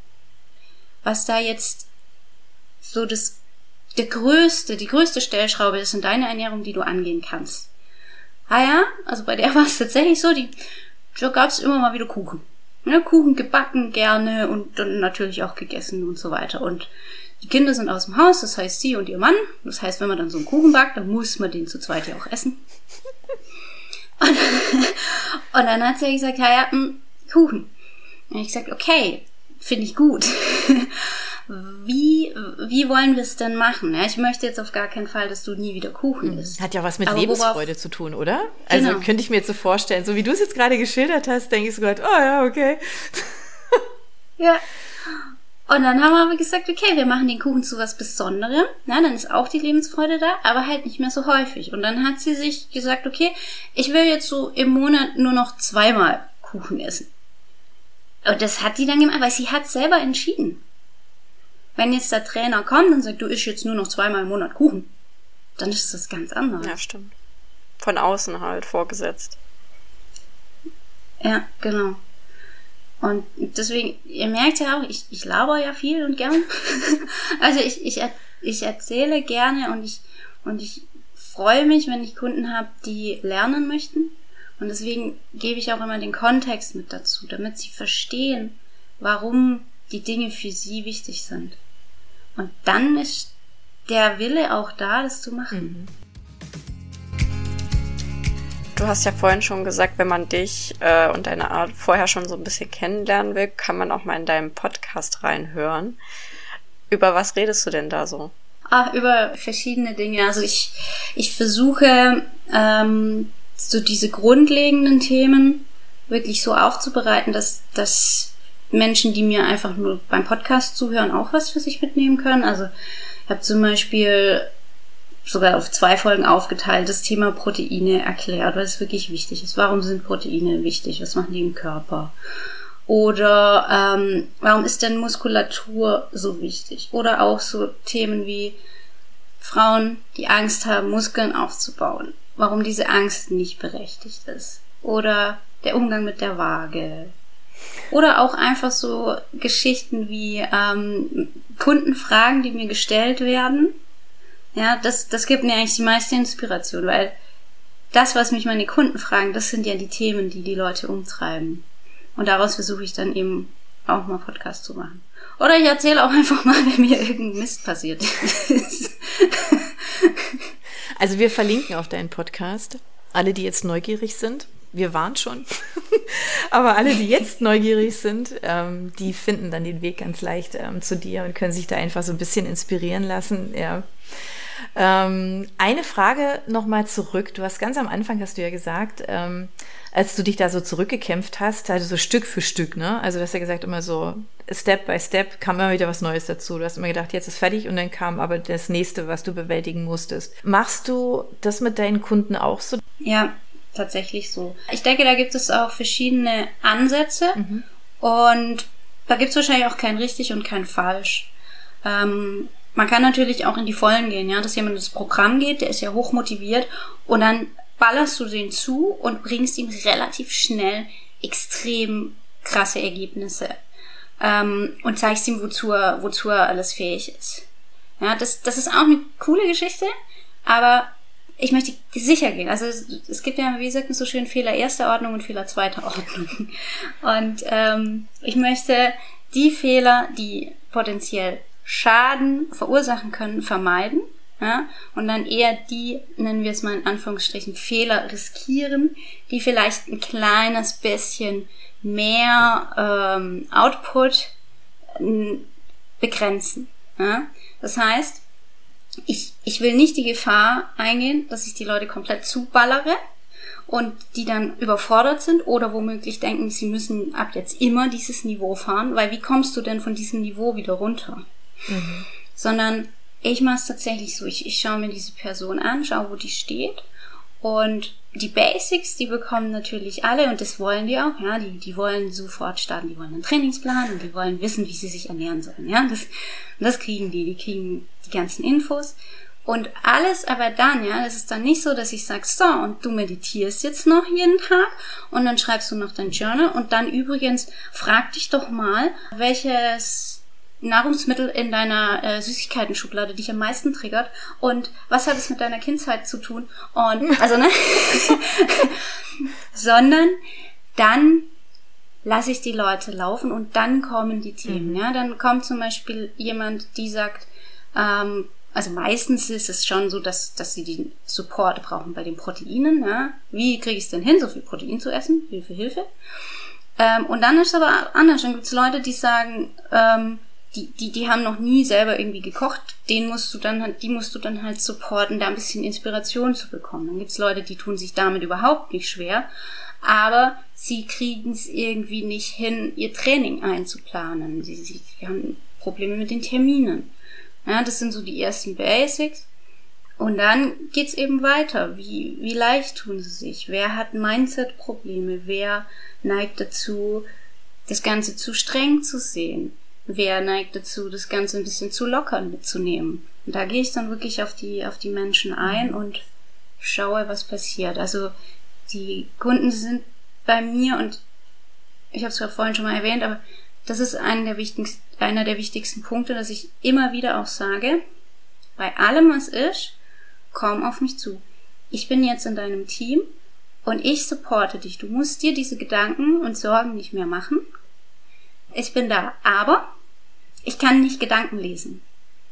Speaker 3: was da jetzt so das, der größte, die größte Stellschraube ist in deiner Ernährung, die du angehen kannst? Ah ja, also bei der war es tatsächlich so, die, da gab es immer mal wieder Kuchen. Ja, Kuchen gebacken gerne und dann natürlich auch gegessen und so weiter. Und die Kinder sind aus dem Haus, das heißt sie und ihr Mann. Das heißt, wenn man dann so einen Kuchen backt, dann muss man den zu zweit ja auch essen. Und, (laughs) und dann hat sie gesagt, ja, ja, hm, Kuchen. Und ich gesagt, okay, finde ich gut. (laughs) wie, wie wollen wir es denn machen? Ja, ich möchte jetzt auf gar keinen Fall, dass du nie wieder Kuchen hm. isst.
Speaker 2: Hat ja was mit Aber Lebensfreude worauf, zu tun, oder? Also genau. könnte ich mir jetzt so vorstellen, so wie du es jetzt gerade geschildert hast, denke ich so gerade, oh ja, okay. (laughs)
Speaker 3: ja. Und dann haben wir aber gesagt, okay, wir machen den Kuchen zu was Besonderem. Ja, dann ist auch die Lebensfreude da, aber halt nicht mehr so häufig. Und dann hat sie sich gesagt, okay, ich will jetzt so im Monat nur noch zweimal Kuchen essen. Und das hat die dann gemacht, weil sie hat selber entschieden. Wenn jetzt der Trainer kommt und sagt, du isst jetzt nur noch zweimal im Monat Kuchen, dann ist das ganz anders.
Speaker 4: Ja, stimmt. Von außen halt vorgesetzt.
Speaker 3: Ja, genau. Und deswegen, ihr merkt ja auch, ich, ich laber ja viel und gern. (laughs) also ich, ich, ich erzähle gerne und ich, und ich freue mich, wenn ich Kunden habe, die lernen möchten. Und deswegen gebe ich auch immer den Kontext mit dazu, damit sie verstehen, warum die Dinge für sie wichtig sind. Und dann ist der Wille auch da, das zu machen. Mhm.
Speaker 4: Du hast ja vorhin schon gesagt, wenn man dich äh, und deine Art vorher schon so ein bisschen kennenlernen will, kann man auch mal in deinem Podcast reinhören. Über was redest du denn da so?
Speaker 3: Ach, über verschiedene Dinge. Also ich, ich versuche ähm, so diese grundlegenden Themen wirklich so aufzubereiten, dass, dass Menschen, die mir einfach nur beim Podcast zuhören, auch was für sich mitnehmen können. Also ich habe zum Beispiel sogar auf zwei Folgen aufgeteilt, das Thema Proteine erklärt, weil es wirklich wichtig ist. Warum sind Proteine wichtig? Was machen die im Körper? Oder ähm, warum ist denn Muskulatur so wichtig? Oder auch so Themen wie Frauen, die Angst haben, Muskeln aufzubauen. Warum diese Angst nicht berechtigt ist. Oder der Umgang mit der Waage. Oder auch einfach so Geschichten wie ähm, Kundenfragen, die mir gestellt werden ja, das, das gibt mir eigentlich die meiste Inspiration, weil das, was mich meine Kunden fragen, das sind ja die Themen, die die Leute umtreiben. Und daraus versuche ich dann eben auch mal Podcast zu machen. Oder ich erzähle auch einfach mal, wenn mir irgendein Mist passiert ist.
Speaker 2: Also wir verlinken auf deinen Podcast. Alle, die jetzt neugierig sind, wir waren schon. (laughs) Aber alle, die jetzt neugierig sind, ähm, die finden dann den Weg ganz leicht ähm, zu dir und können sich da einfach so ein bisschen inspirieren lassen. Ja. Ähm, eine Frage nochmal zurück. Du hast ganz am Anfang, hast du ja gesagt, ähm, als du dich da so zurückgekämpft hast, also so Stück für Stück, ne? Also du hast ja gesagt, immer so Step by Step kam immer wieder was Neues dazu. Du hast immer gedacht, jetzt ist fertig und dann kam aber das nächste, was du bewältigen musstest. Machst du das mit deinen Kunden auch so?
Speaker 3: Ja, tatsächlich so. Ich denke, da gibt es auch verschiedene Ansätze mhm. und da gibt es wahrscheinlich auch kein richtig und kein falsch. Ähm, man kann natürlich auch in die Vollen gehen, ja, dass jemand ins Programm geht, der ist ja hoch motiviert und dann ballerst du den zu und bringst ihm relativ schnell extrem krasse Ergebnisse ähm, und zeigst ihm, wozu er, wozu er alles fähig ist. Ja, das, das ist auch eine coole Geschichte, aber ich möchte sicher gehen. Also es, gibt ja, wie gesagt, so schön Fehler erster Ordnung und Fehler zweiter (laughs) Ordnung. Und ähm, ich möchte die Fehler, die potenziell Schaden verursachen können, vermeiden. Ja, und dann eher die, nennen wir es mal in Anführungsstrichen, Fehler riskieren, die vielleicht ein kleines bisschen mehr ähm, Output begrenzen. Ja? Das heißt, ich, ich will nicht die Gefahr eingehen, dass ich die Leute komplett zuballere und die dann überfordert sind oder womöglich denken, sie müssen ab jetzt immer dieses Niveau fahren, weil wie kommst du denn von diesem Niveau wieder runter? Mhm. Sondern Ich mache es tatsächlich so, ich, ich schaue mir diese Person an, schaue, wo die steht und die Basics, die bekommen natürlich alle und das wollen die auch, ja, die, die wollen sofort starten, die wollen einen Trainingsplan und die wollen wissen, wie sie sich ernähren sollen, ja, das, das kriegen die, die kriegen die ganzen Infos. Und alles aber dann, ja, das ist dann nicht so, dass ich sage, so, und du meditierst jetzt noch jeden Tag und dann schreibst du noch dein Journal. Und dann übrigens frag dich doch mal, welches Nahrungsmittel in deiner äh, Süßigkeiten-Schublade dich am meisten triggert und was hat es mit deiner Kindheit zu tun? Und also ne? (laughs) Sondern dann lasse ich die Leute laufen und dann kommen die Themen mhm. ja. Dann kommt zum Beispiel jemand die sagt ähm, also meistens ist es schon so, dass, dass sie den Support brauchen bei den Proteinen. Ja? Wie kriege ich es denn hin, so viel Protein zu essen? Hilfe, Hilfe. Ähm, und dann ist es aber anders. Dann gibt es Leute, die sagen, ähm, die, die, die haben noch nie selber irgendwie gekocht, den musst du dann halt, die musst du dann halt supporten, da ein bisschen Inspiration zu bekommen. Dann gibt's Leute, die tun sich damit überhaupt nicht schwer, aber sie kriegen es irgendwie nicht hin, ihr Training einzuplanen. Sie, sie haben Probleme mit den Terminen. Ja, das sind so die ersten Basics. Und dann geht's eben weiter. Wie, wie leicht tun sie sich? Wer hat Mindset-Probleme? Wer neigt dazu, das Ganze zu streng zu sehen? wer neigt dazu, das Ganze ein bisschen zu lockern mitzunehmen. Und da gehe ich dann wirklich auf die, auf die Menschen ein mhm. und schaue, was passiert. Also die Kunden sind bei mir und ich habe es ja vorhin schon mal erwähnt, aber das ist einer der, wichtigsten, einer der wichtigsten Punkte, dass ich immer wieder auch sage, bei allem, was ist, komm auf mich zu. Ich bin jetzt in deinem Team und ich supporte dich. Du musst dir diese Gedanken und Sorgen nicht mehr machen ich bin da. Aber ich kann nicht Gedanken lesen.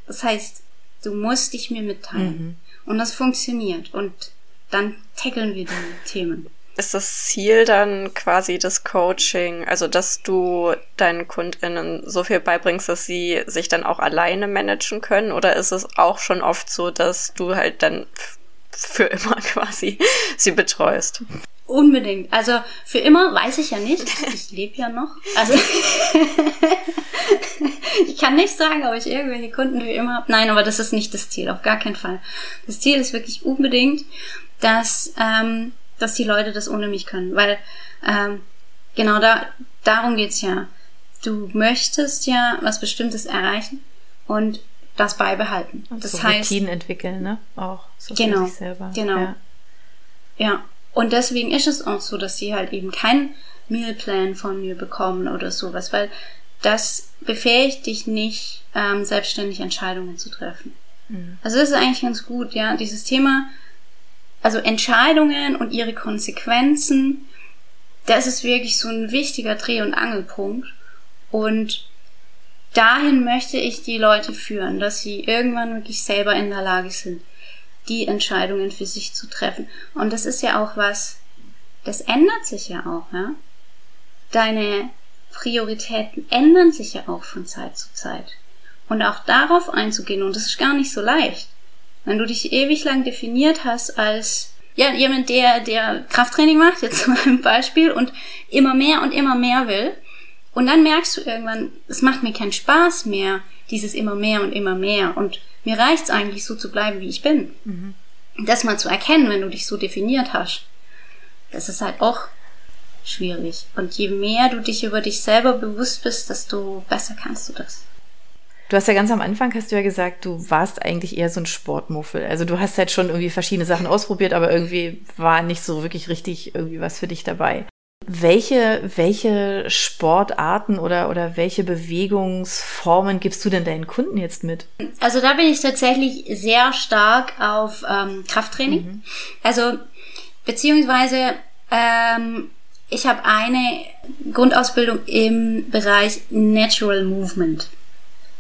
Speaker 3: Das heißt, du musst dich mir mitteilen. Mhm. Und das funktioniert. Und dann tackeln wir die Themen.
Speaker 4: Ist das Ziel dann quasi das Coaching, also dass du deinen KundInnen so viel beibringst, dass sie sich dann auch alleine managen können? Oder ist es auch schon oft so, dass du halt dann für (laughs) immer quasi sie betreust?
Speaker 3: Unbedingt. Also für immer weiß ich ja nicht. Ich lebe ja noch. Also (laughs) ich kann nicht sagen, ob ich irgendwelche Kunden für immer habe. Nein, aber das ist nicht das Ziel. Auf gar keinen Fall. Das Ziel ist wirklich unbedingt, dass ähm, dass die Leute das ohne mich können, weil ähm, genau da darum geht's ja. Du möchtest ja was Bestimmtes erreichen und das beibehalten.
Speaker 2: Und das so heißt Routinen entwickeln, ne? Auch
Speaker 3: so genau, für sich selber. Genau. Ja. ja. Und deswegen ist es auch so, dass sie halt eben keinen Mealplan von mir bekommen oder sowas, weil das befähigt dich nicht, ähm, selbstständig Entscheidungen zu treffen. Mhm. Also das ist eigentlich ganz gut, ja, dieses Thema, also Entscheidungen und ihre Konsequenzen, das ist wirklich so ein wichtiger Dreh- und Angelpunkt. Und dahin möchte ich die Leute führen, dass sie irgendwann wirklich selber in der Lage sind, die Entscheidungen für sich zu treffen. Und das ist ja auch was, das ändert sich ja auch, ja. Deine Prioritäten ändern sich ja auch von Zeit zu Zeit. Und auch darauf einzugehen, und das ist gar nicht so leicht. Wenn du dich ewig lang definiert hast als ja, jemand, der, der Krafttraining macht, jetzt (laughs) zum Beispiel, und immer mehr und immer mehr will, und dann merkst du irgendwann, es macht mir keinen Spaß mehr, dieses immer mehr und immer mehr. Und mir reicht's eigentlich so zu bleiben, wie ich bin. Mhm. Das mal zu erkennen, wenn du dich so definiert hast, das ist halt auch schwierig. Und je mehr du dich über dich selber bewusst bist, desto besser kannst du das.
Speaker 2: Du hast ja ganz am Anfang, hast du ja gesagt, du warst eigentlich eher so ein Sportmuffel. Also du hast halt schon irgendwie verschiedene Sachen ausprobiert, aber irgendwie war nicht so wirklich richtig irgendwie was für dich dabei. Welche, welche Sportarten oder, oder welche Bewegungsformen gibst du denn deinen Kunden jetzt mit?
Speaker 3: Also da bin ich tatsächlich sehr stark auf ähm, Krafttraining. Mhm. Also beziehungsweise ähm, ich habe eine Grundausbildung im Bereich Natural Movement.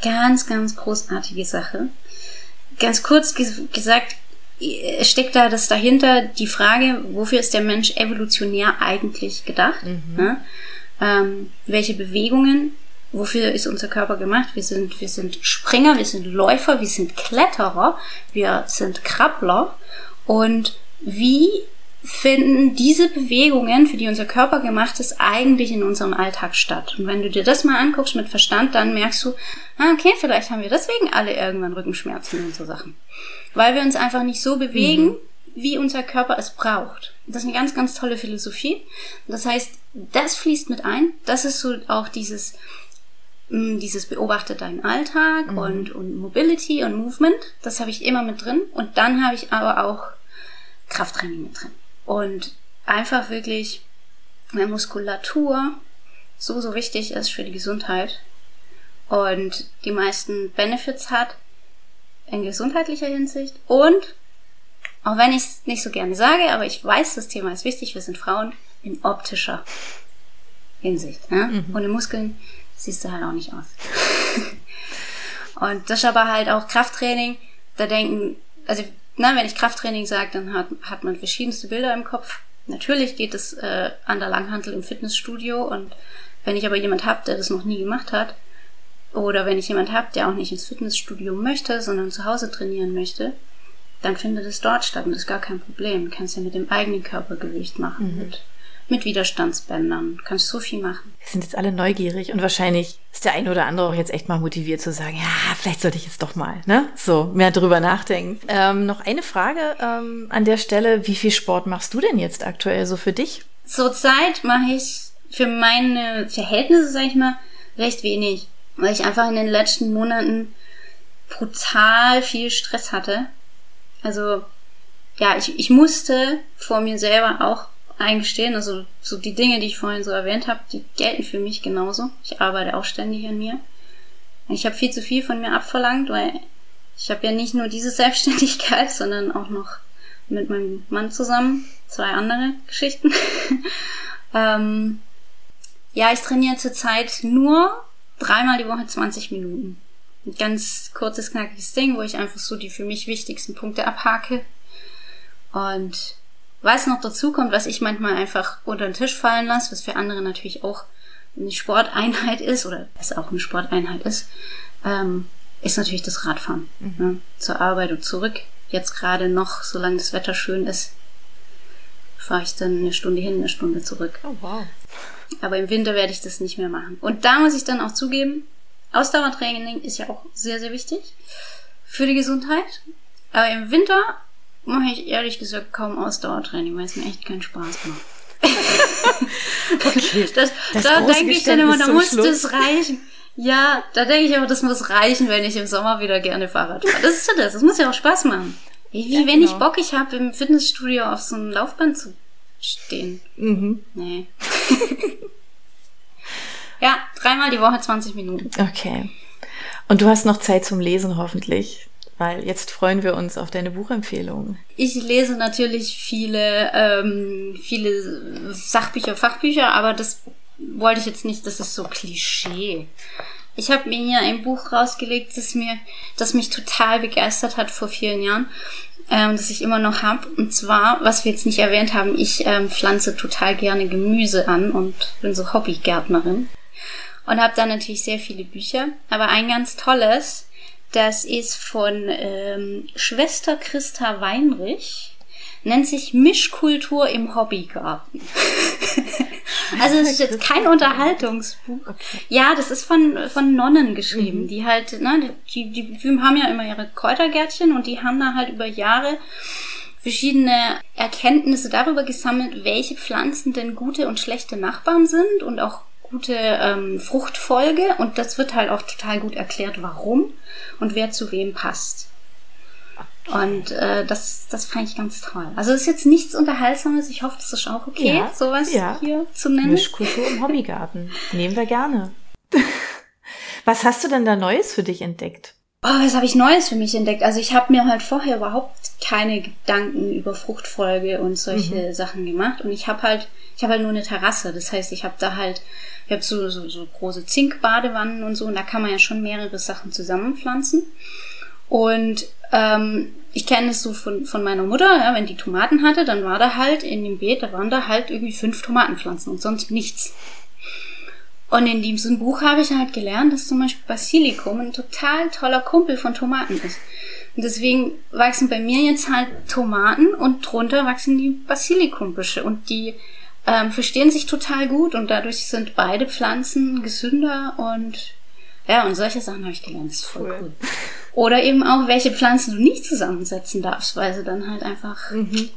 Speaker 3: Ganz, ganz großartige Sache. Ganz kurz gesagt, steckt da das dahinter die Frage, wofür ist der Mensch evolutionär eigentlich gedacht? Mhm. Ne? Ähm, welche Bewegungen, wofür ist unser Körper gemacht? Wir sind, wir sind Springer, wir sind Läufer, wir sind Kletterer, wir sind Krabbler. Und wie finden diese Bewegungen, für die unser Körper gemacht ist, eigentlich in unserem Alltag statt. Und wenn du dir das mal anguckst mit Verstand, dann merkst du, ah, okay, vielleicht haben wir deswegen alle irgendwann Rückenschmerzen und so Sachen. Weil wir uns einfach nicht so bewegen, mhm. wie unser Körper es braucht. Das ist eine ganz, ganz tolle Philosophie. Das heißt, das fließt mit ein. Das ist so auch dieses, mm, dieses beobachte deinen Alltag mhm. und, und Mobility und Movement. Das habe ich immer mit drin. Und dann habe ich aber auch Krafttraining mit drin. Und einfach wirklich, wenn Muskulatur so, so wichtig ist für die Gesundheit und die meisten Benefits hat in gesundheitlicher Hinsicht und auch wenn ich es nicht so gerne sage, aber ich weiß, das Thema ist wichtig, wir sind Frauen in optischer Hinsicht. Ne? Mhm. Ohne Muskeln siehst du halt auch nicht aus. (laughs) und das ist aber halt auch Krafttraining, da denken, also na, wenn ich Krafttraining sage, dann hat, hat man verschiedenste Bilder im Kopf. Natürlich geht es äh, an der Langhantel im Fitnessstudio und wenn ich aber jemand habe, der das noch nie gemacht hat, oder wenn ich jemand habe, der auch nicht ins Fitnessstudio möchte, sondern zu Hause trainieren möchte, dann findet es dort statt und ist gar kein Problem. Du kannst ja mit dem eigenen Körpergewicht machen. Mhm. Mit mit Widerstandsbändern. Du kannst so viel machen.
Speaker 2: Wir sind jetzt alle neugierig und wahrscheinlich ist der eine oder andere auch jetzt echt mal motiviert zu sagen, ja, vielleicht sollte ich jetzt doch mal, ne? So, mehr drüber nachdenken. Ähm, noch eine Frage ähm, an der Stelle. Wie viel Sport machst du denn jetzt aktuell so für dich?
Speaker 3: Zurzeit mache ich für meine Verhältnisse, sag ich mal, recht wenig. Weil ich einfach in den letzten Monaten brutal viel Stress hatte. Also, ja, ich, ich musste vor mir selber auch eingestehen. Also so die Dinge, die ich vorhin so erwähnt habe, die gelten für mich genauso. Ich arbeite auch ständig an mir. Ich habe viel zu viel von mir abverlangt, weil ich habe ja nicht nur diese (laughs) Selbstständigkeit, sondern auch noch mit meinem Mann zusammen zwei andere Geschichten. (laughs) ähm, ja, ich trainiere zurzeit nur dreimal die Woche 20 Minuten. Ein ganz kurzes, knackiges Ding, wo ich einfach so die für mich wichtigsten Punkte abhake. Und was noch dazu kommt, was ich manchmal einfach unter den Tisch fallen lasse, was für andere natürlich auch eine Sporteinheit ist oder es auch eine Sporteinheit ist, ähm, ist natürlich das Radfahren. Mhm. Ne? Zur Arbeit und zurück. Jetzt gerade noch, solange das Wetter schön ist, fahre ich dann eine Stunde hin, eine Stunde zurück.
Speaker 2: Oh, wow.
Speaker 3: Aber im Winter werde ich das nicht mehr machen. Und da muss ich dann auch zugeben, Ausdauertraining ist ja auch sehr, sehr wichtig für die Gesundheit. Aber im Winter mache ich ehrlich gesagt kaum Ausdauertraining, weil es mir echt keinen Spaß macht. (laughs)
Speaker 2: okay.
Speaker 3: Das, das da denke ich dann immer, da muss Schluss. das reichen. Ja, da denke ich aber, das muss reichen, wenn ich im Sommer wieder gerne Fahrrad fahre. Das ist ja das. Das muss ja auch Spaß machen. Wie, wie ja, wenn genau. ich Bock ich habe, im Fitnessstudio auf so einem Laufband zu stehen. Mhm. Nee. (laughs) ja, dreimal die Woche 20 Minuten.
Speaker 2: Okay. Und du hast noch Zeit zum Lesen hoffentlich weil jetzt freuen wir uns auf deine Buchempfehlungen.
Speaker 3: Ich lese natürlich viele, ähm, viele Sachbücher, Fachbücher, aber das wollte ich jetzt nicht, das ist so Klischee. Ich habe mir hier ein Buch rausgelegt, das mir, das mich total begeistert hat vor vielen Jahren, ähm, das ich immer noch habe. Und zwar, was wir jetzt nicht erwähnt haben, ich ähm, pflanze total gerne Gemüse an und bin so Hobbygärtnerin. Und habe da natürlich sehr viele Bücher. Aber ein ganz tolles, das ist von ähm, Schwester Christa Weinrich. Nennt sich Mischkultur im Hobbygarten. (laughs) also es ist jetzt kein Unterhaltungsbuch. Okay. Ja, das ist von, von Nonnen geschrieben, mhm. die halt, ne, die, die, die haben ja immer ihre Kräutergärtchen und die haben da halt über Jahre verschiedene Erkenntnisse darüber gesammelt, welche Pflanzen denn gute und schlechte Nachbarn sind und auch gute ähm, Fruchtfolge und das wird halt auch total gut erklärt, warum und wer zu wem passt. Und äh, das, das fand ich ganz toll. Also ist jetzt nichts Unterhaltsames. Ich hoffe, das ist auch okay, ja, sowas ja. hier zu nennen.
Speaker 2: Mischkultur im Hobbygarten. Nehmen wir gerne. (laughs) Was hast du denn da Neues für dich entdeckt?
Speaker 3: Oh, was habe ich Neues für mich entdeckt? Also ich habe mir halt vorher überhaupt keine Gedanken über Fruchtfolge und solche mhm. Sachen gemacht. Und ich habe halt, ich habe halt nur eine Terrasse. Das heißt, ich habe da halt ich habe so, so, so große Zinkbadewannen und so, und da kann man ja schon mehrere Sachen zusammenpflanzen. Und ähm, ich kenne es so von, von meiner Mutter, ja, wenn die Tomaten hatte, dann war da halt in dem Beet, da waren da halt irgendwie fünf Tomatenpflanzen und sonst nichts. Und in diesem Buch habe ich halt gelernt, dass zum Beispiel Basilikum ein total toller Kumpel von Tomaten ist. Und deswegen wachsen bei mir jetzt halt Tomaten und drunter wachsen die Basilikumbüsche und die ähm, verstehen sich total gut und dadurch sind beide Pflanzen gesünder und ja, und solche Sachen habe ich gelernt. Das ist voll cool. cool. Oder eben auch, welche Pflanzen du nicht zusammensetzen darfst, weil sie dann halt einfach mhm.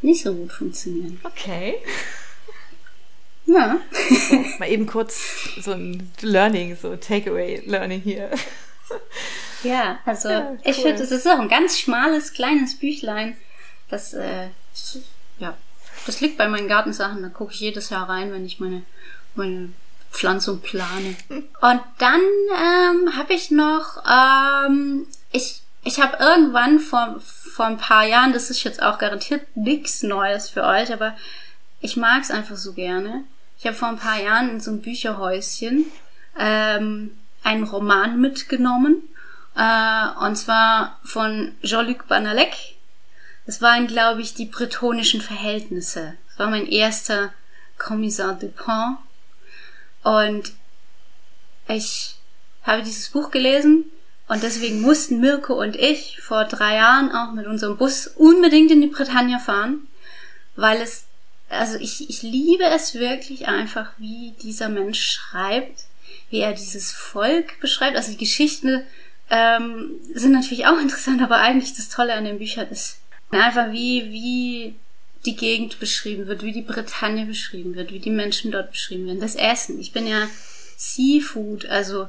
Speaker 3: nicht so gut funktionieren.
Speaker 2: Okay.
Speaker 3: Ja.
Speaker 2: So, (laughs) mal eben kurz so ein Learning, so Takeaway-Learning hier.
Speaker 3: Ja, also ja, cool. ich finde, es ist auch ein ganz schmales, kleines Büchlein. Das, äh, ja, das liegt bei meinen Gartensachen. Da gucke ich jedes Jahr rein, wenn ich meine, meine Pflanzung plane. Und dann ähm, habe ich noch, ähm, ich, ich habe irgendwann vor, vor ein paar Jahren, das ist jetzt auch garantiert nichts Neues für euch, aber ich mag es einfach so gerne. Ich habe vor ein paar Jahren in so einem Bücherhäuschen ähm, einen Roman mitgenommen. Äh, und zwar von Jean-Luc Banalek. Das waren, glaube ich, die bretonischen Verhältnisse. Das war mein erster Kommissar Dupin. Und ich habe dieses Buch gelesen und deswegen mussten Mirko und ich vor drei Jahren auch mit unserem Bus unbedingt in die Bretagne fahren, weil es, also ich, ich liebe es wirklich einfach, wie dieser Mensch schreibt, wie er dieses Volk beschreibt. Also die Geschichten ähm, sind natürlich auch (laughs) interessant, aber eigentlich das Tolle an den Büchern ist einfach wie, wie die Gegend beschrieben wird, wie die Bretagne beschrieben wird, wie die Menschen dort beschrieben werden. Das Essen. Ich bin ja Seafood, also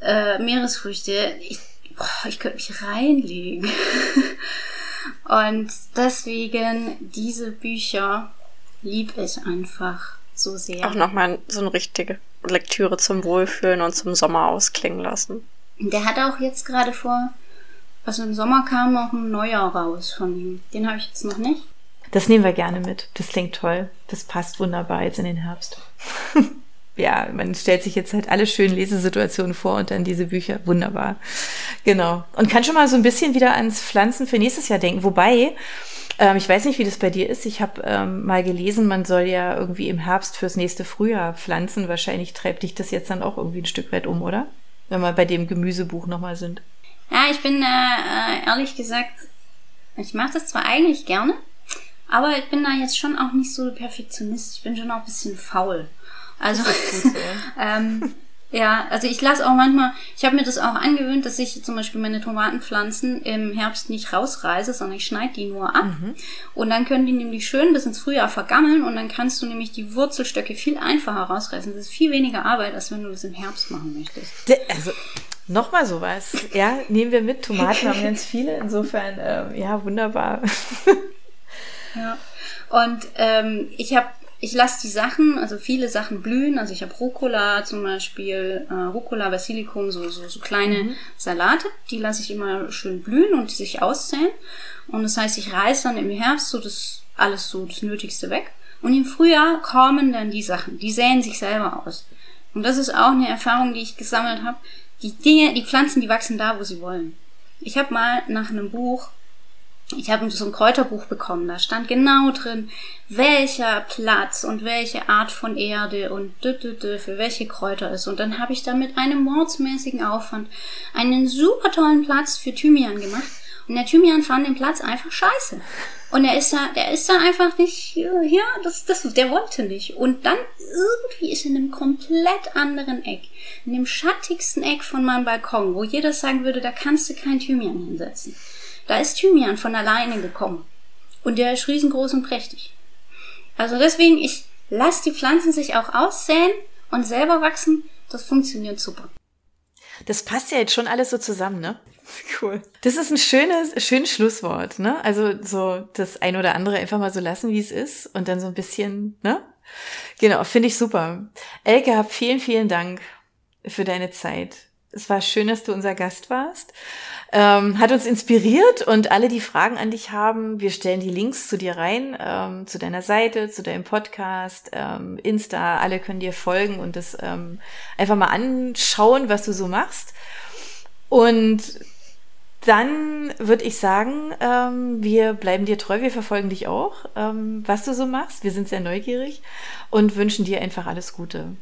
Speaker 3: äh, Meeresfrüchte. Ich, boah, ich könnte mich reinlegen. (laughs) Und deswegen diese Bücher liebe ich einfach so sehr.
Speaker 4: Auch nochmal so eine richtige Lektüre zum Wohlfühlen und zum Sommer ausklingen lassen.
Speaker 3: Der hat auch jetzt gerade vor, also im Sommer kam auch ein neuer raus von ihm. Den habe ich jetzt noch nicht.
Speaker 2: Das nehmen wir gerne mit. Das klingt toll. Das passt wunderbar jetzt in den Herbst. (laughs) ja, man stellt sich jetzt halt alle schönen Lesesituationen vor und dann diese Bücher. Wunderbar. Genau. Und kann schon mal so ein bisschen wieder ans Pflanzen für nächstes Jahr denken. Wobei, ähm, ich weiß nicht, wie das bei dir ist. Ich habe ähm, mal gelesen, man soll ja irgendwie im Herbst fürs nächste Frühjahr pflanzen. Wahrscheinlich treibt dich das jetzt dann auch irgendwie ein Stück weit um, oder? Wenn wir bei dem Gemüsebuch nochmal sind.
Speaker 3: Ja, ich bin äh, äh ehrlich gesagt, ich mache das zwar eigentlich gerne, aber ich bin da jetzt schon auch nicht so Perfektionist. Ich bin schon auch ein bisschen faul. Also, gut, (laughs) ähm, ja, also ich lasse auch manchmal, ich habe mir das auch angewöhnt, dass ich zum Beispiel meine Tomatenpflanzen im Herbst nicht rausreiße, sondern ich schneide die nur ab. Mhm. Und dann können die nämlich schön bis ins Frühjahr vergammeln und dann kannst du nämlich die Wurzelstöcke viel einfacher rausreißen. Das ist viel weniger Arbeit, als wenn du das im Herbst machen möchtest.
Speaker 2: Also Nochmal sowas. Ja, nehmen wir mit. Tomaten haben ganz viele. Insofern, ähm, ja, wunderbar.
Speaker 3: Ja. Und ähm, ich habe, ich lasse die Sachen, also viele Sachen blühen. Also ich habe Rucola zum Beispiel, äh, Rucola, Basilikum, so, so, so kleine mhm. Salate. Die lasse ich immer schön blühen und sich aussäen. Und das heißt, ich reiße dann im Herbst so das alles so das Nötigste weg. Und im Frühjahr kommen dann die Sachen. Die säen sich selber aus. Und das ist auch eine Erfahrung, die ich gesammelt habe. Die Dinge, die Pflanzen, die wachsen da, wo sie wollen. Ich habe mal nach einem Buch ich habe so ein Kräuterbuch bekommen, da stand genau drin, welcher Platz und welche Art von Erde und für welche Kräuter ist. Und dann habe ich da mit einem mordsmäßigen Aufwand einen super tollen Platz für Thymian gemacht. Und der Thymian fand den Platz einfach scheiße. Und er ist da, der ist da einfach nicht, ja, das, das, der wollte nicht. Und dann irgendwie ist in einem komplett anderen Eck, in dem schattigsten Eck von meinem Balkon, wo jeder sagen würde, da kannst du kein Thymian hinsetzen da ist Thymian von alleine gekommen. Und der ist riesengroß und prächtig. Also deswegen, ich lasse die Pflanzen sich auch aussäen und selber wachsen. Das funktioniert super.
Speaker 2: Das passt ja jetzt schon alles so zusammen, ne? (laughs) Cool. Das ist ein schönes, schönes Schlusswort, ne? Also so das ein oder andere einfach mal so lassen, wie es ist und dann so ein bisschen, ne? Genau, finde ich super. Elke, vielen, vielen Dank für deine Zeit. Es war schön, dass du unser Gast warst. Ähm, hat uns inspiriert und alle, die Fragen an dich haben, wir stellen die Links zu dir rein, ähm, zu deiner Seite, zu deinem Podcast, ähm, Insta, alle können dir folgen und das ähm, einfach mal anschauen, was du so machst. Und dann würde ich sagen, ähm, wir bleiben dir treu, wir verfolgen dich auch, ähm, was du so machst. Wir sind sehr neugierig und wünschen dir einfach alles Gute.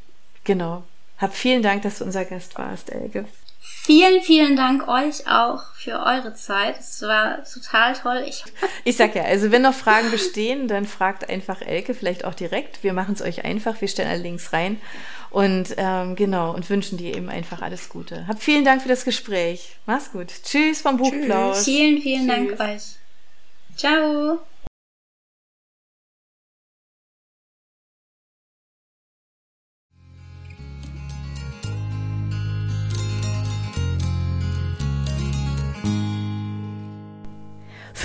Speaker 2: Genau. Hab vielen Dank, dass du unser Gast warst, Elke.
Speaker 3: Vielen, vielen Dank euch auch für eure Zeit. Es war total toll.
Speaker 2: Ich, ich sag ja, also wenn noch Fragen bestehen, dann fragt einfach Elke, vielleicht auch direkt. Wir machen es euch einfach. Wir stellen alle Links rein. Und ähm, genau, und wünschen dir eben einfach alles Gute. Hab vielen Dank für das Gespräch. Mach's gut. Tschüss vom Buchplausch.
Speaker 3: Vielen, vielen Tschüss. Dank euch. Ciao.